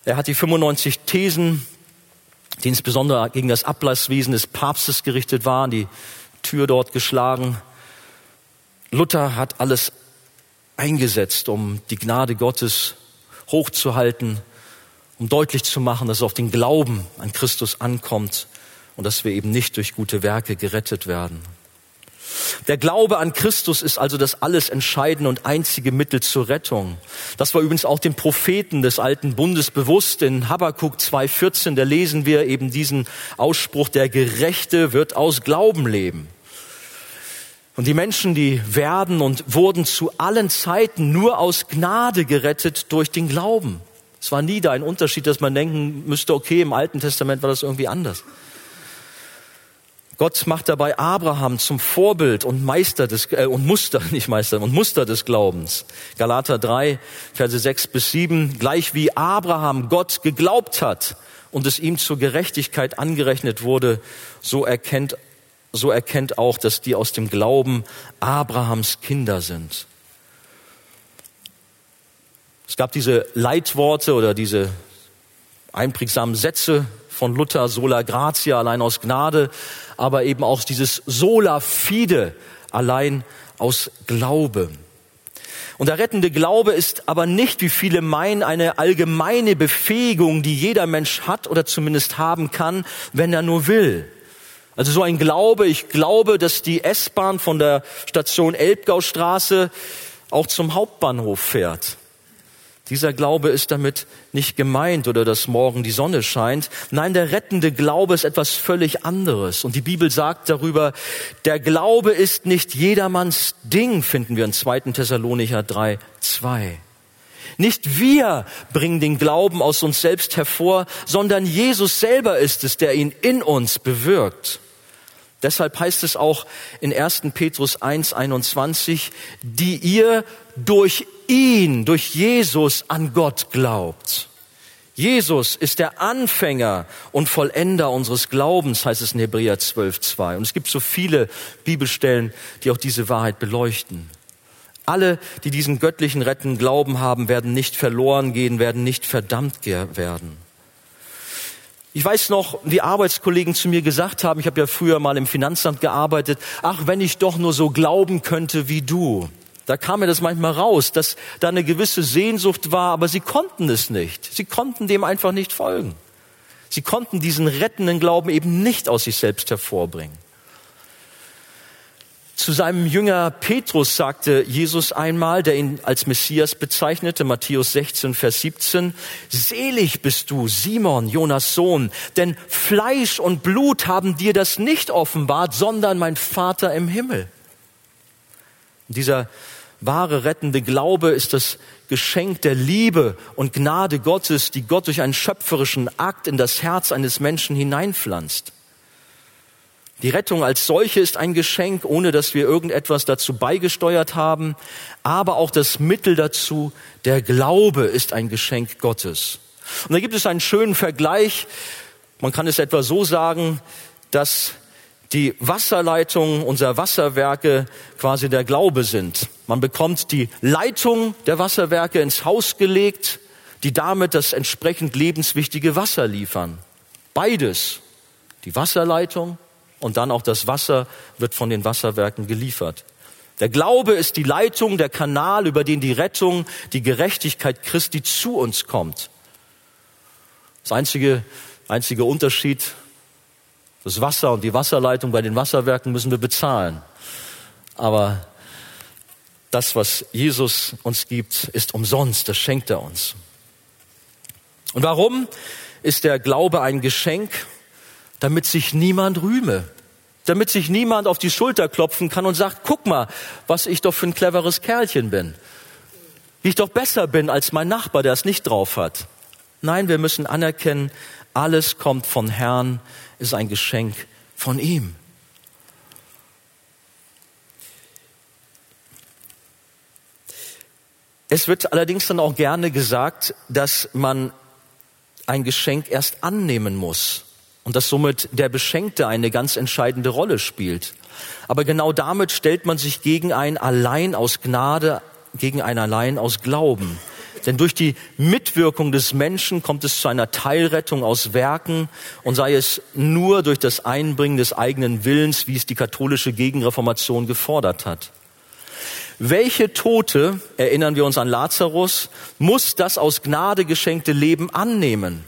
[SPEAKER 1] Er hat die 95 Thesen, die insbesondere gegen das Ablasswesen des Papstes gerichtet waren, die Tür dort geschlagen. Luther hat alles eingesetzt, um die Gnade Gottes hochzuhalten, um deutlich zu machen, dass es auf den Glauben an Christus ankommt und dass wir eben nicht durch gute Werke gerettet werden. Der Glaube an Christus ist also das alles entscheidende und einzige Mittel zur Rettung. Das war übrigens auch den Propheten des alten Bundes bewusst. In Habakkuk 2,14, da lesen wir eben diesen Ausspruch, der Gerechte wird aus Glauben leben. Und die Menschen, die werden und wurden zu allen Zeiten nur aus Gnade gerettet durch den Glauben. Es war nie da ein Unterschied, dass man denken müsste, okay, im Alten Testament war das irgendwie anders. Gott macht dabei Abraham zum Vorbild und Meister des äh, und Muster, nicht Meister, und Muster des Glaubens. Galater 3, Verse 6 bis 7, gleich wie Abraham Gott geglaubt hat und es ihm zur Gerechtigkeit angerechnet wurde, so erkennt so erkennt auch, dass die aus dem Glauben Abrahams Kinder sind. Es gab diese Leitworte oder diese einprägsamen Sätze von Luther, sola gratia, allein aus Gnade, aber eben auch dieses sola fide, allein aus Glaube. Und der rettende Glaube ist aber nicht, wie viele meinen, eine allgemeine Befähigung, die jeder Mensch hat oder zumindest haben kann, wenn er nur will. Also so ein Glaube, ich glaube, dass die S-Bahn von der Station Elbgaustraße auch zum Hauptbahnhof fährt. Dieser Glaube ist damit nicht gemeint oder dass morgen die Sonne scheint. Nein, der rettende Glaube ist etwas völlig anderes. Und die Bibel sagt darüber, der Glaube ist nicht jedermanns Ding, finden wir in 2. Thessalonicher 3, 2. Nicht wir bringen den Glauben aus uns selbst hervor, sondern Jesus selber ist es, der ihn in uns bewirkt. Deshalb heißt es auch in 1. Petrus 1, 21, die ihr durch ihn, durch Jesus an Gott glaubt. Jesus ist der Anfänger und Vollender unseres Glaubens, heißt es in Hebräer 12, 2. Und es gibt so viele Bibelstellen, die auch diese Wahrheit beleuchten. Alle, die diesen göttlichen Retten Glauben haben, werden nicht verloren gehen, werden nicht verdammt werden. Ich weiß noch, wie Arbeitskollegen zu mir gesagt haben, ich habe ja früher mal im Finanzamt gearbeitet, ach, wenn ich doch nur so glauben könnte wie du. Da kam mir das manchmal raus, dass da eine gewisse Sehnsucht war, aber sie konnten es nicht. Sie konnten dem einfach nicht folgen. Sie konnten diesen rettenden Glauben eben nicht aus sich selbst hervorbringen. Zu seinem Jünger Petrus sagte Jesus einmal, der ihn als Messias bezeichnete, Matthäus 16, Vers 17, Selig bist du, Simon, Jonas Sohn, denn Fleisch und Blut haben dir das nicht offenbart, sondern mein Vater im Himmel. Dieser wahre rettende Glaube ist das Geschenk der Liebe und Gnade Gottes, die Gott durch einen schöpferischen Akt in das Herz eines Menschen hineinpflanzt. Die Rettung als solche ist ein Geschenk, ohne dass wir irgendetwas dazu beigesteuert haben. Aber auch das Mittel dazu, der Glaube, ist ein Geschenk Gottes. Und da gibt es einen schönen Vergleich. Man kann es etwa so sagen, dass die Wasserleitungen unserer Wasserwerke quasi der Glaube sind. Man bekommt die Leitung der Wasserwerke ins Haus gelegt, die damit das entsprechend lebenswichtige Wasser liefern. Beides, die Wasserleitung und dann auch das Wasser wird von den Wasserwerken geliefert. Der Glaube ist die Leitung, der Kanal, über den die Rettung, die Gerechtigkeit Christi zu uns kommt. Das einzige, einzige Unterschied, das Wasser und die Wasserleitung bei den Wasserwerken müssen wir bezahlen. Aber das, was Jesus uns gibt, ist umsonst, das schenkt er uns. Und warum ist der Glaube ein Geschenk? damit sich niemand rühme, damit sich niemand auf die Schulter klopfen kann und sagt, guck mal, was ich doch für ein cleveres Kerlchen bin, wie ich doch besser bin als mein Nachbar, der es nicht drauf hat. Nein, wir müssen anerkennen, alles kommt von Herrn, ist ein Geschenk von ihm. Es wird allerdings dann auch gerne gesagt, dass man ein Geschenk erst annehmen muss und dass somit der Beschenkte eine ganz entscheidende Rolle spielt. Aber genau damit stellt man sich gegen ein allein aus Gnade, gegen ein allein aus Glauben. Denn durch die Mitwirkung des Menschen kommt es zu einer Teilrettung aus Werken und sei es nur durch das Einbringen des eigenen Willens, wie es die katholische Gegenreformation gefordert hat. Welche Tote, erinnern wir uns an Lazarus, muss das aus Gnade geschenkte Leben annehmen?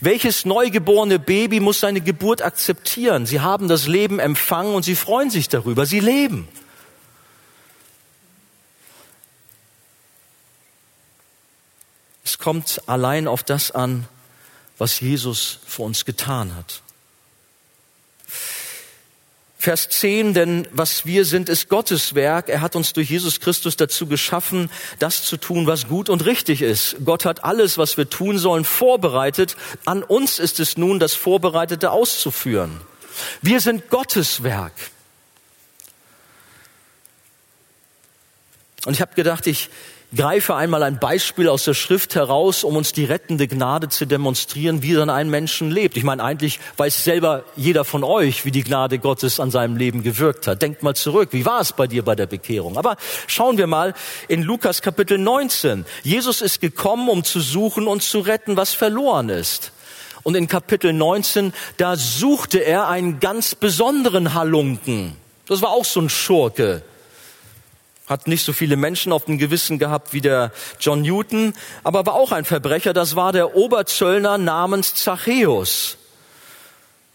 [SPEAKER 1] Welches neugeborene Baby muss seine Geburt akzeptieren? Sie haben das Leben empfangen und sie freuen sich darüber. Sie leben. Es kommt allein auf das an, was Jesus für uns getan hat. Vers 10, denn was wir sind, ist Gottes Werk. Er hat uns durch Jesus Christus dazu geschaffen, das zu tun, was gut und richtig ist. Gott hat alles, was wir tun sollen, vorbereitet. An uns ist es nun, das Vorbereitete auszuführen. Wir sind Gottes Werk. Und ich habe gedacht, ich greife einmal ein Beispiel aus der Schrift heraus, um uns die rettende Gnade zu demonstrieren, wie dann ein Menschen lebt. Ich meine, eigentlich weiß selber jeder von euch, wie die Gnade Gottes an seinem Leben gewirkt hat. Denkt mal zurück, wie war es bei dir bei der Bekehrung? Aber schauen wir mal in Lukas Kapitel 19. Jesus ist gekommen, um zu suchen und zu retten, was verloren ist. Und in Kapitel 19, da suchte er einen ganz besonderen Halunken. Das war auch so ein Schurke hat nicht so viele Menschen auf dem Gewissen gehabt wie der John Newton, aber war auch ein Verbrecher. Das war der Oberzöllner namens Zachäus.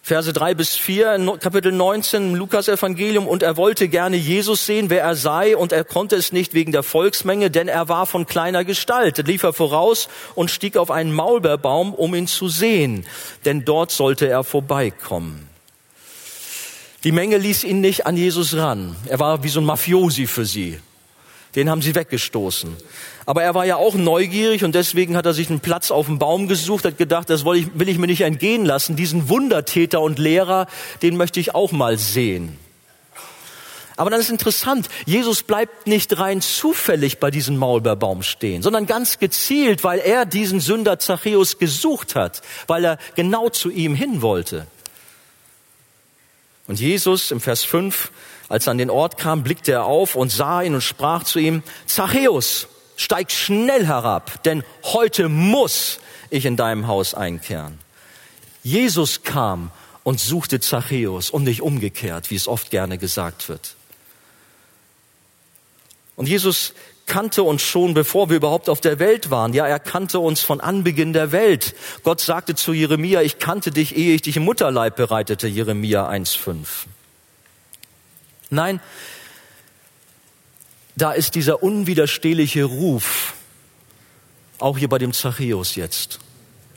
[SPEAKER 1] Verse drei bis vier, Kapitel 19 im Lukas-Evangelium. Und er wollte gerne Jesus sehen, wer er sei, und er konnte es nicht wegen der Volksmenge, denn er war von kleiner Gestalt. lief er voraus und stieg auf einen Maulbeerbaum, um ihn zu sehen, denn dort sollte er vorbeikommen. Die Menge ließ ihn nicht an Jesus ran. Er war wie so ein Mafiosi für sie. Den haben sie weggestoßen. Aber er war ja auch neugierig und deswegen hat er sich einen Platz auf dem Baum gesucht, hat gedacht, das will ich, mir nicht entgehen lassen. Diesen Wundertäter und Lehrer, den möchte ich auch mal sehen. Aber dann ist interessant, Jesus bleibt nicht rein zufällig bei diesem Maulbeerbaum stehen, sondern ganz gezielt, weil er diesen Sünder Zachäus gesucht hat, weil er genau zu ihm hin wollte. Und Jesus im Vers 5, als er an den Ort kam, blickte er auf und sah ihn und sprach zu ihm, Zachäus, steig schnell herab, denn heute muss ich in deinem Haus einkehren. Jesus kam und suchte Zachäus und nicht umgekehrt, wie es oft gerne gesagt wird. Und Jesus kannte uns schon, bevor wir überhaupt auf der Welt waren. Ja, er kannte uns von Anbeginn der Welt. Gott sagte zu Jeremia, ich kannte dich, ehe ich dich im Mutterleib bereitete, Jeremia 1,5. Nein, da ist dieser unwiderstehliche Ruf, auch hier bei dem Zachäus jetzt.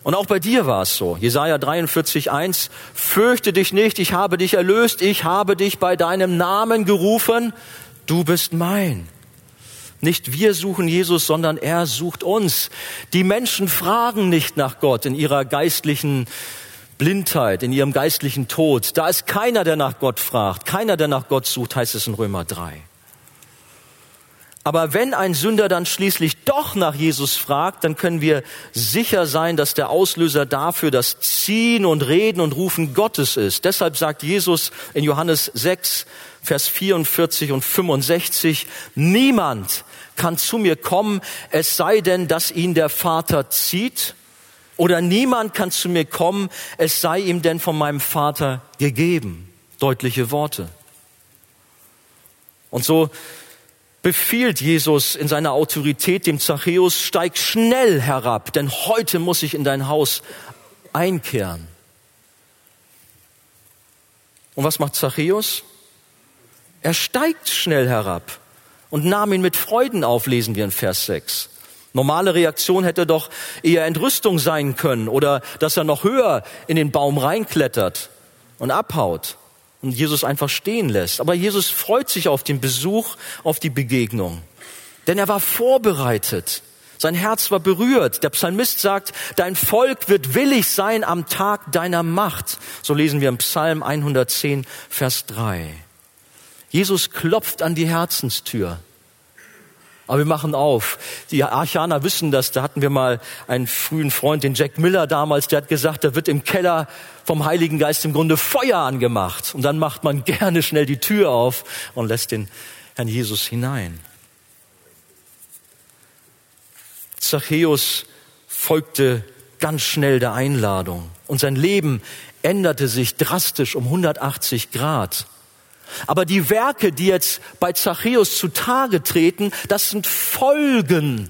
[SPEAKER 1] Und auch bei dir war es so. Jesaja 43,1, fürchte dich nicht, ich habe dich erlöst, ich habe dich bei deinem Namen gerufen, du bist mein. Nicht wir suchen Jesus, sondern er sucht uns. Die Menschen fragen nicht nach Gott in ihrer geistlichen Blindheit, in ihrem geistlichen Tod. Da ist keiner, der nach Gott fragt, keiner, der nach Gott sucht, heißt es in Römer 3. Aber wenn ein Sünder dann schließlich doch nach Jesus fragt, dann können wir sicher sein, dass der Auslöser dafür das Ziehen und Reden und Rufen Gottes ist. Deshalb sagt Jesus in Johannes 6, Vers 44 und 65, niemand kann zu mir kommen, es sei denn, dass ihn der Vater zieht. Oder niemand kann zu mir kommen, es sei ihm denn von meinem Vater gegeben. Deutliche Worte. Und so befiehlt Jesus in seiner Autorität dem Zachäus, steig schnell herab, denn heute muss ich in dein Haus einkehren. Und was macht Zachäus? Er steigt schnell herab und nahm ihn mit Freuden auf, lesen wir in Vers 6. Normale Reaktion hätte doch eher Entrüstung sein können oder dass er noch höher in den Baum reinklettert und abhaut und Jesus einfach stehen lässt. Aber Jesus freut sich auf den Besuch, auf die Begegnung. Denn er war vorbereitet. Sein Herz war berührt. Der Psalmist sagt, dein Volk wird willig sein am Tag deiner Macht. So lesen wir im Psalm 110, Vers 3. Jesus klopft an die Herzenstür. Aber wir machen auf. Die Archaner wissen das. Da hatten wir mal einen frühen Freund, den Jack Miller damals, der hat gesagt, da wird im Keller vom Heiligen Geist im Grunde Feuer angemacht. Und dann macht man gerne schnell die Tür auf und lässt den Herrn Jesus hinein. Zachäus folgte ganz schnell der Einladung und sein Leben änderte sich drastisch um 180 Grad. Aber die Werke, die jetzt bei Zachäus zutage treten, das sind Folgen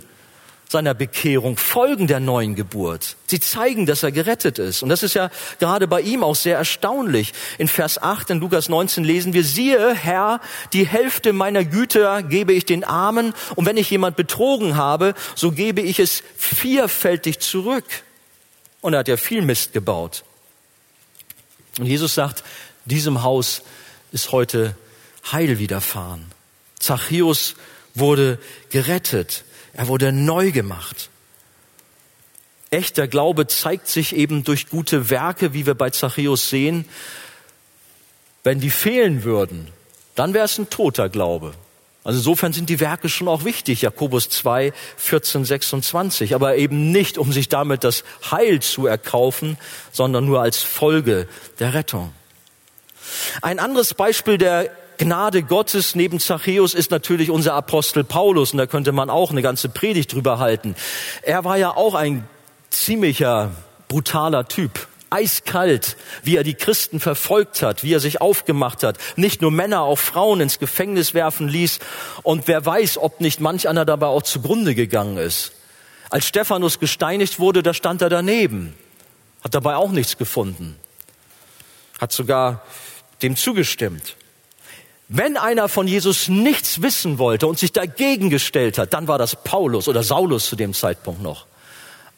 [SPEAKER 1] seiner Bekehrung, Folgen der neuen Geburt. Sie zeigen, dass er gerettet ist. Und das ist ja gerade bei ihm auch sehr erstaunlich. In Vers 8 in Lukas 19 lesen wir, siehe, Herr, die Hälfte meiner Güter gebe ich den Armen, und wenn ich jemand betrogen habe, so gebe ich es vierfältig zurück. Und er hat ja viel Mist gebaut. Und Jesus sagt, diesem Haus ist heute Heil widerfahren. Zachäus wurde gerettet. Er wurde neu gemacht. Echter Glaube zeigt sich eben durch gute Werke, wie wir bei Zachäus sehen. Wenn die fehlen würden, dann wäre es ein toter Glaube. Also insofern sind die Werke schon auch wichtig, Jakobus 2, 14, 26, aber eben nicht, um sich damit das Heil zu erkaufen, sondern nur als Folge der Rettung. Ein anderes Beispiel der Gnade Gottes neben Zachäus ist natürlich unser Apostel Paulus. Und da könnte man auch eine ganze Predigt drüber halten. Er war ja auch ein ziemlicher brutaler Typ. Eiskalt, wie er die Christen verfolgt hat, wie er sich aufgemacht hat, nicht nur Männer, auch Frauen ins Gefängnis werfen ließ. Und wer weiß, ob nicht manch einer dabei auch zugrunde gegangen ist. Als Stephanus gesteinigt wurde, da stand er daneben, hat dabei auch nichts gefunden, hat sogar dem zugestimmt. Wenn einer von Jesus nichts wissen wollte und sich dagegen gestellt hat, dann war das Paulus oder Saulus zu dem Zeitpunkt noch.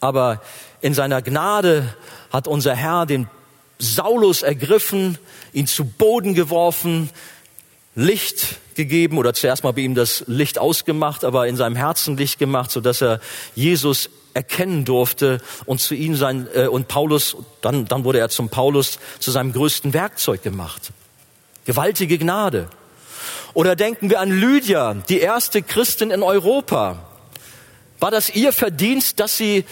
[SPEAKER 1] Aber in seiner Gnade hat unser Herr den Saulus ergriffen, ihn zu Boden geworfen, Licht gegeben oder zuerst mal bei ihm das Licht ausgemacht, aber in seinem Herzen Licht gemacht, so dass er Jesus erkennen durfte und zu ihm sein äh, und Paulus dann dann wurde er zum Paulus zu seinem größten Werkzeug gemacht. Gewaltige Gnade. Oder denken wir an Lydia, die erste Christin in Europa. War das ihr Verdienst, dass sie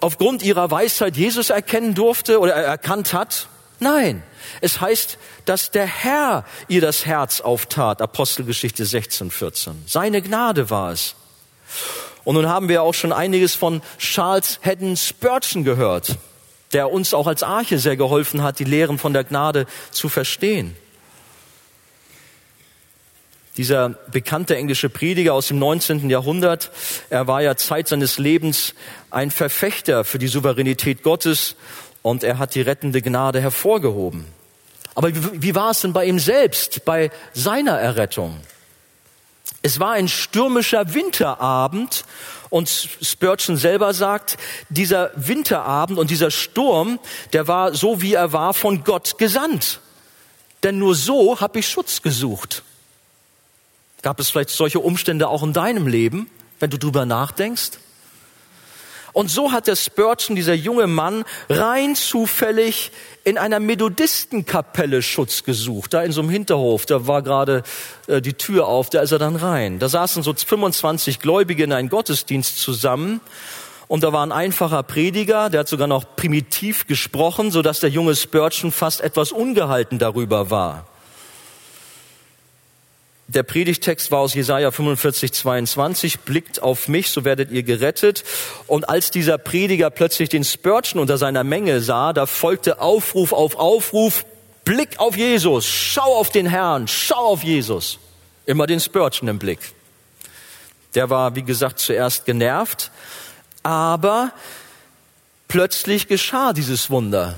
[SPEAKER 1] aufgrund ihrer Weisheit Jesus erkennen durfte oder erkannt hat? Nein. Es heißt, dass der Herr ihr das Herz auftat. Apostelgeschichte 16, 14. Seine Gnade war es. Und nun haben wir auch schon einiges von Charles Haddon Spurgeon gehört, der uns auch als Arche sehr geholfen hat, die Lehren von der Gnade zu verstehen. Dieser bekannte englische Prediger aus dem 19. Jahrhundert, er war ja Zeit seines Lebens ein Verfechter für die Souveränität Gottes und er hat die rettende Gnade hervorgehoben. Aber wie, wie war es denn bei ihm selbst, bei seiner Errettung? Es war ein stürmischer Winterabend und Spurgeon selber sagt, dieser Winterabend und dieser Sturm, der war so wie er war von Gott gesandt. Denn nur so habe ich Schutz gesucht. Gab es vielleicht solche Umstände auch in deinem Leben, wenn du drüber nachdenkst? Und so hat der Spurgeon, dieser junge Mann, rein zufällig in einer Methodistenkapelle Schutz gesucht, da in so einem Hinterhof, da war gerade äh, die Tür auf, da ist er dann rein. Da saßen so 25 Gläubige in einem Gottesdienst zusammen und da war ein einfacher Prediger, der hat sogar noch primitiv gesprochen, so dass der junge Spurgeon fast etwas ungehalten darüber war. Der Predigtext war aus Jesaja 45, 22. Blickt auf mich, so werdet ihr gerettet. Und als dieser Prediger plötzlich den Spurgeon unter seiner Menge sah, da folgte Aufruf auf Aufruf. Blick auf Jesus. Schau auf den Herrn. Schau auf Jesus. Immer den Spurgeon im Blick. Der war, wie gesagt, zuerst genervt. Aber plötzlich geschah dieses Wunder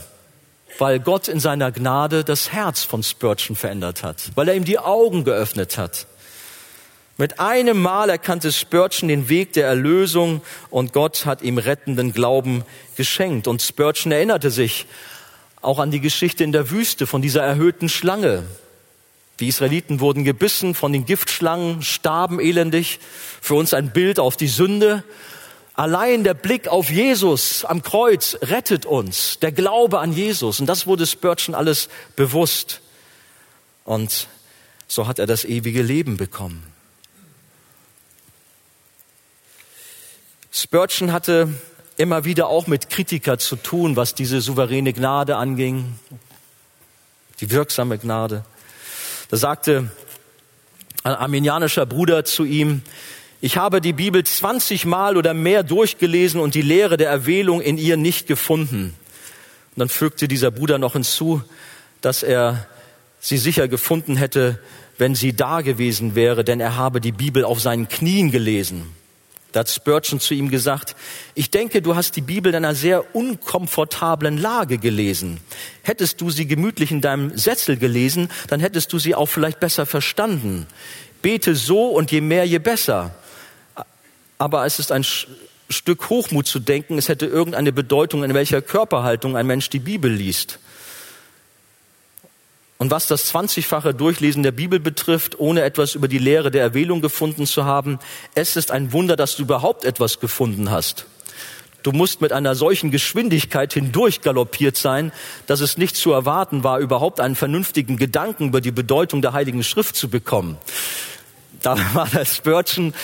[SPEAKER 1] weil Gott in seiner Gnade das Herz von Spurgeon verändert hat, weil er ihm die Augen geöffnet hat. Mit einem Mal erkannte Spurgeon den Weg der Erlösung und Gott hat ihm rettenden Glauben geschenkt. Und Spurgeon erinnerte sich auch an die Geschichte in der Wüste von dieser erhöhten Schlange. Die Israeliten wurden gebissen von den Giftschlangen, starben elendig. Für uns ein Bild auf die Sünde. Allein der Blick auf Jesus am Kreuz rettet uns, der Glaube an Jesus. Und das wurde Spurgeon alles bewusst. Und so hat er das ewige Leben bekommen. Spurgeon hatte immer wieder auch mit Kritiker zu tun, was diese souveräne Gnade anging, die wirksame Gnade. Da sagte ein armenianischer Bruder zu ihm, ich habe die Bibel 20 Mal oder mehr durchgelesen und die Lehre der Erwählung in ihr nicht gefunden. Und dann fügte dieser Bruder noch hinzu, dass er sie sicher gefunden hätte, wenn sie da gewesen wäre, denn er habe die Bibel auf seinen Knien gelesen. Da hat Spurgeon zu ihm gesagt, ich denke, du hast die Bibel in einer sehr unkomfortablen Lage gelesen. Hättest du sie gemütlich in deinem Sessel gelesen, dann hättest du sie auch vielleicht besser verstanden. Bete so und je mehr, je besser aber es ist ein Stück Hochmut zu denken, es hätte irgendeine Bedeutung, in welcher Körperhaltung ein Mensch die Bibel liest. Und was das zwanzigfache Durchlesen der Bibel betrifft, ohne etwas über die Lehre der Erwählung gefunden zu haben, es ist ein Wunder, dass du überhaupt etwas gefunden hast. Du musst mit einer solchen Geschwindigkeit hindurch galoppiert sein, dass es nicht zu erwarten war, überhaupt einen vernünftigen Gedanken über die Bedeutung der Heiligen Schrift zu bekommen. Da war der Spurgeon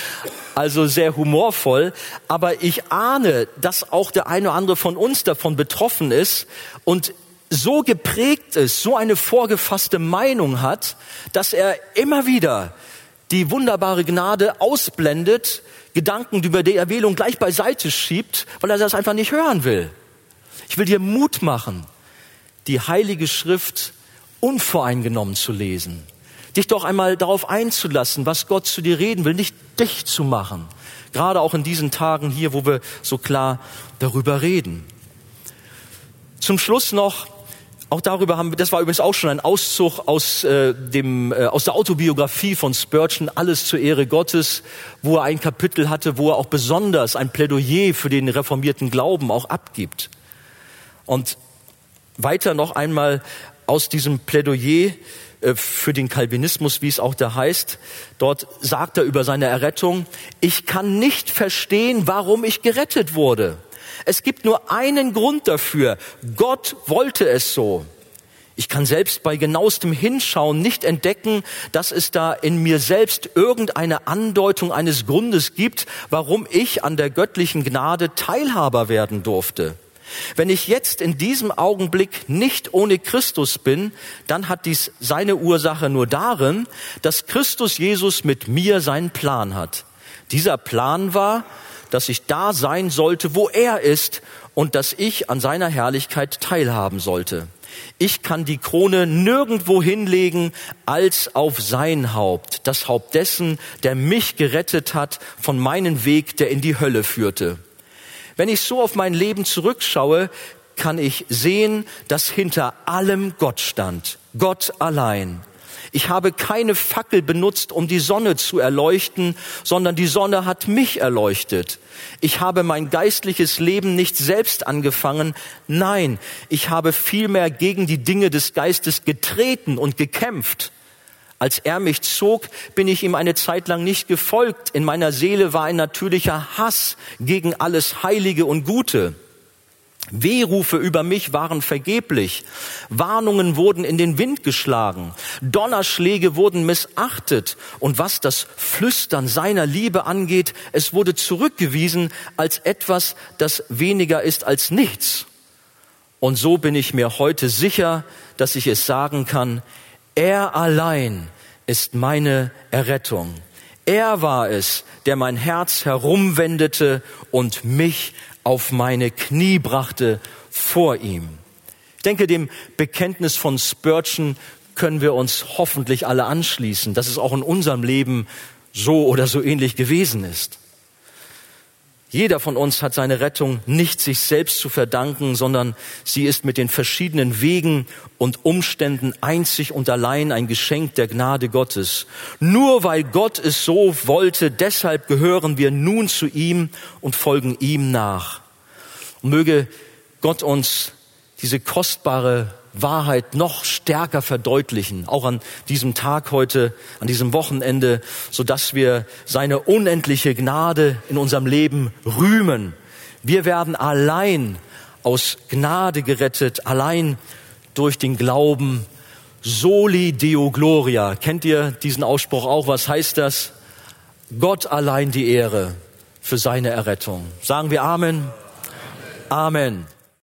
[SPEAKER 1] also sehr humorvoll, aber ich ahne, dass auch der eine oder andere von uns davon betroffen ist und so geprägt ist, so eine vorgefasste Meinung hat, dass er immer wieder die wunderbare Gnade ausblendet, Gedanken über die Erwählung gleich beiseite schiebt, weil er das einfach nicht hören will. Ich will dir Mut machen, die Heilige Schrift unvoreingenommen zu lesen. Dich doch einmal darauf einzulassen, was Gott zu dir reden will, nicht dich zu machen. Gerade auch in diesen Tagen hier, wo wir so klar darüber reden. Zum Schluss noch auch darüber haben wir, das war übrigens auch schon ein Auszug aus, äh, dem, äh, aus der Autobiografie von Spurgeon, Alles zur Ehre Gottes, wo er ein Kapitel hatte, wo er auch besonders ein Plädoyer für den reformierten Glauben auch abgibt. Und weiter noch einmal aus diesem Plädoyer für den Calvinismus, wie es auch da heißt. Dort sagt er über seine Errettung, ich kann nicht verstehen, warum ich gerettet wurde. Es gibt nur einen Grund dafür. Gott wollte es so. Ich kann selbst bei genauestem Hinschauen nicht entdecken, dass es da in mir selbst irgendeine Andeutung eines Grundes gibt, warum ich an der göttlichen Gnade Teilhaber werden durfte. Wenn ich jetzt in diesem Augenblick nicht ohne Christus bin, dann hat dies seine Ursache nur darin, dass Christus Jesus mit mir seinen Plan hat. Dieser Plan war, dass ich da sein sollte, wo er ist und dass ich an seiner Herrlichkeit teilhaben sollte. Ich kann die Krone nirgendwo hinlegen als auf sein Haupt, das Haupt dessen, der mich gerettet hat von meinem Weg, der in die Hölle führte. Wenn ich so auf mein Leben zurückschaue, kann ich sehen, dass hinter allem Gott stand. Gott allein. Ich habe keine Fackel benutzt, um die Sonne zu erleuchten, sondern die Sonne hat mich erleuchtet. Ich habe mein geistliches Leben nicht selbst angefangen, nein, ich habe vielmehr gegen die Dinge des Geistes getreten und gekämpft. Als er mich zog, bin ich ihm eine Zeit lang nicht gefolgt. In meiner Seele war ein natürlicher Hass gegen alles Heilige und Gute. Wehrufe über mich waren vergeblich. Warnungen wurden in den Wind geschlagen. Donnerschläge wurden missachtet. Und was das Flüstern seiner Liebe angeht, es wurde zurückgewiesen als etwas, das weniger ist als nichts. Und so bin ich mir heute sicher, dass ich es sagen kann, er allein ist meine Errettung. Er war es, der mein Herz herumwendete und mich auf meine Knie brachte vor ihm. Ich denke, dem Bekenntnis von Spurgeon können wir uns hoffentlich alle anschließen, dass es auch in unserem Leben so oder so ähnlich gewesen ist. Jeder von uns hat seine Rettung nicht sich selbst zu verdanken, sondern sie ist mit den verschiedenen Wegen und Umständen einzig und allein ein Geschenk der Gnade Gottes. Nur weil Gott es so wollte, deshalb gehören wir nun zu ihm und folgen ihm nach. Und möge Gott uns diese kostbare Wahrheit noch stärker verdeutlichen, auch an diesem Tag heute, an diesem Wochenende, so dass wir seine unendliche Gnade in unserem Leben rühmen. Wir werden allein aus Gnade gerettet, allein durch den Glauben. Soli Deo Gloria. Kennt ihr diesen Ausspruch auch? Was heißt das? Gott allein die Ehre für seine Errettung. Sagen wir Amen. Amen.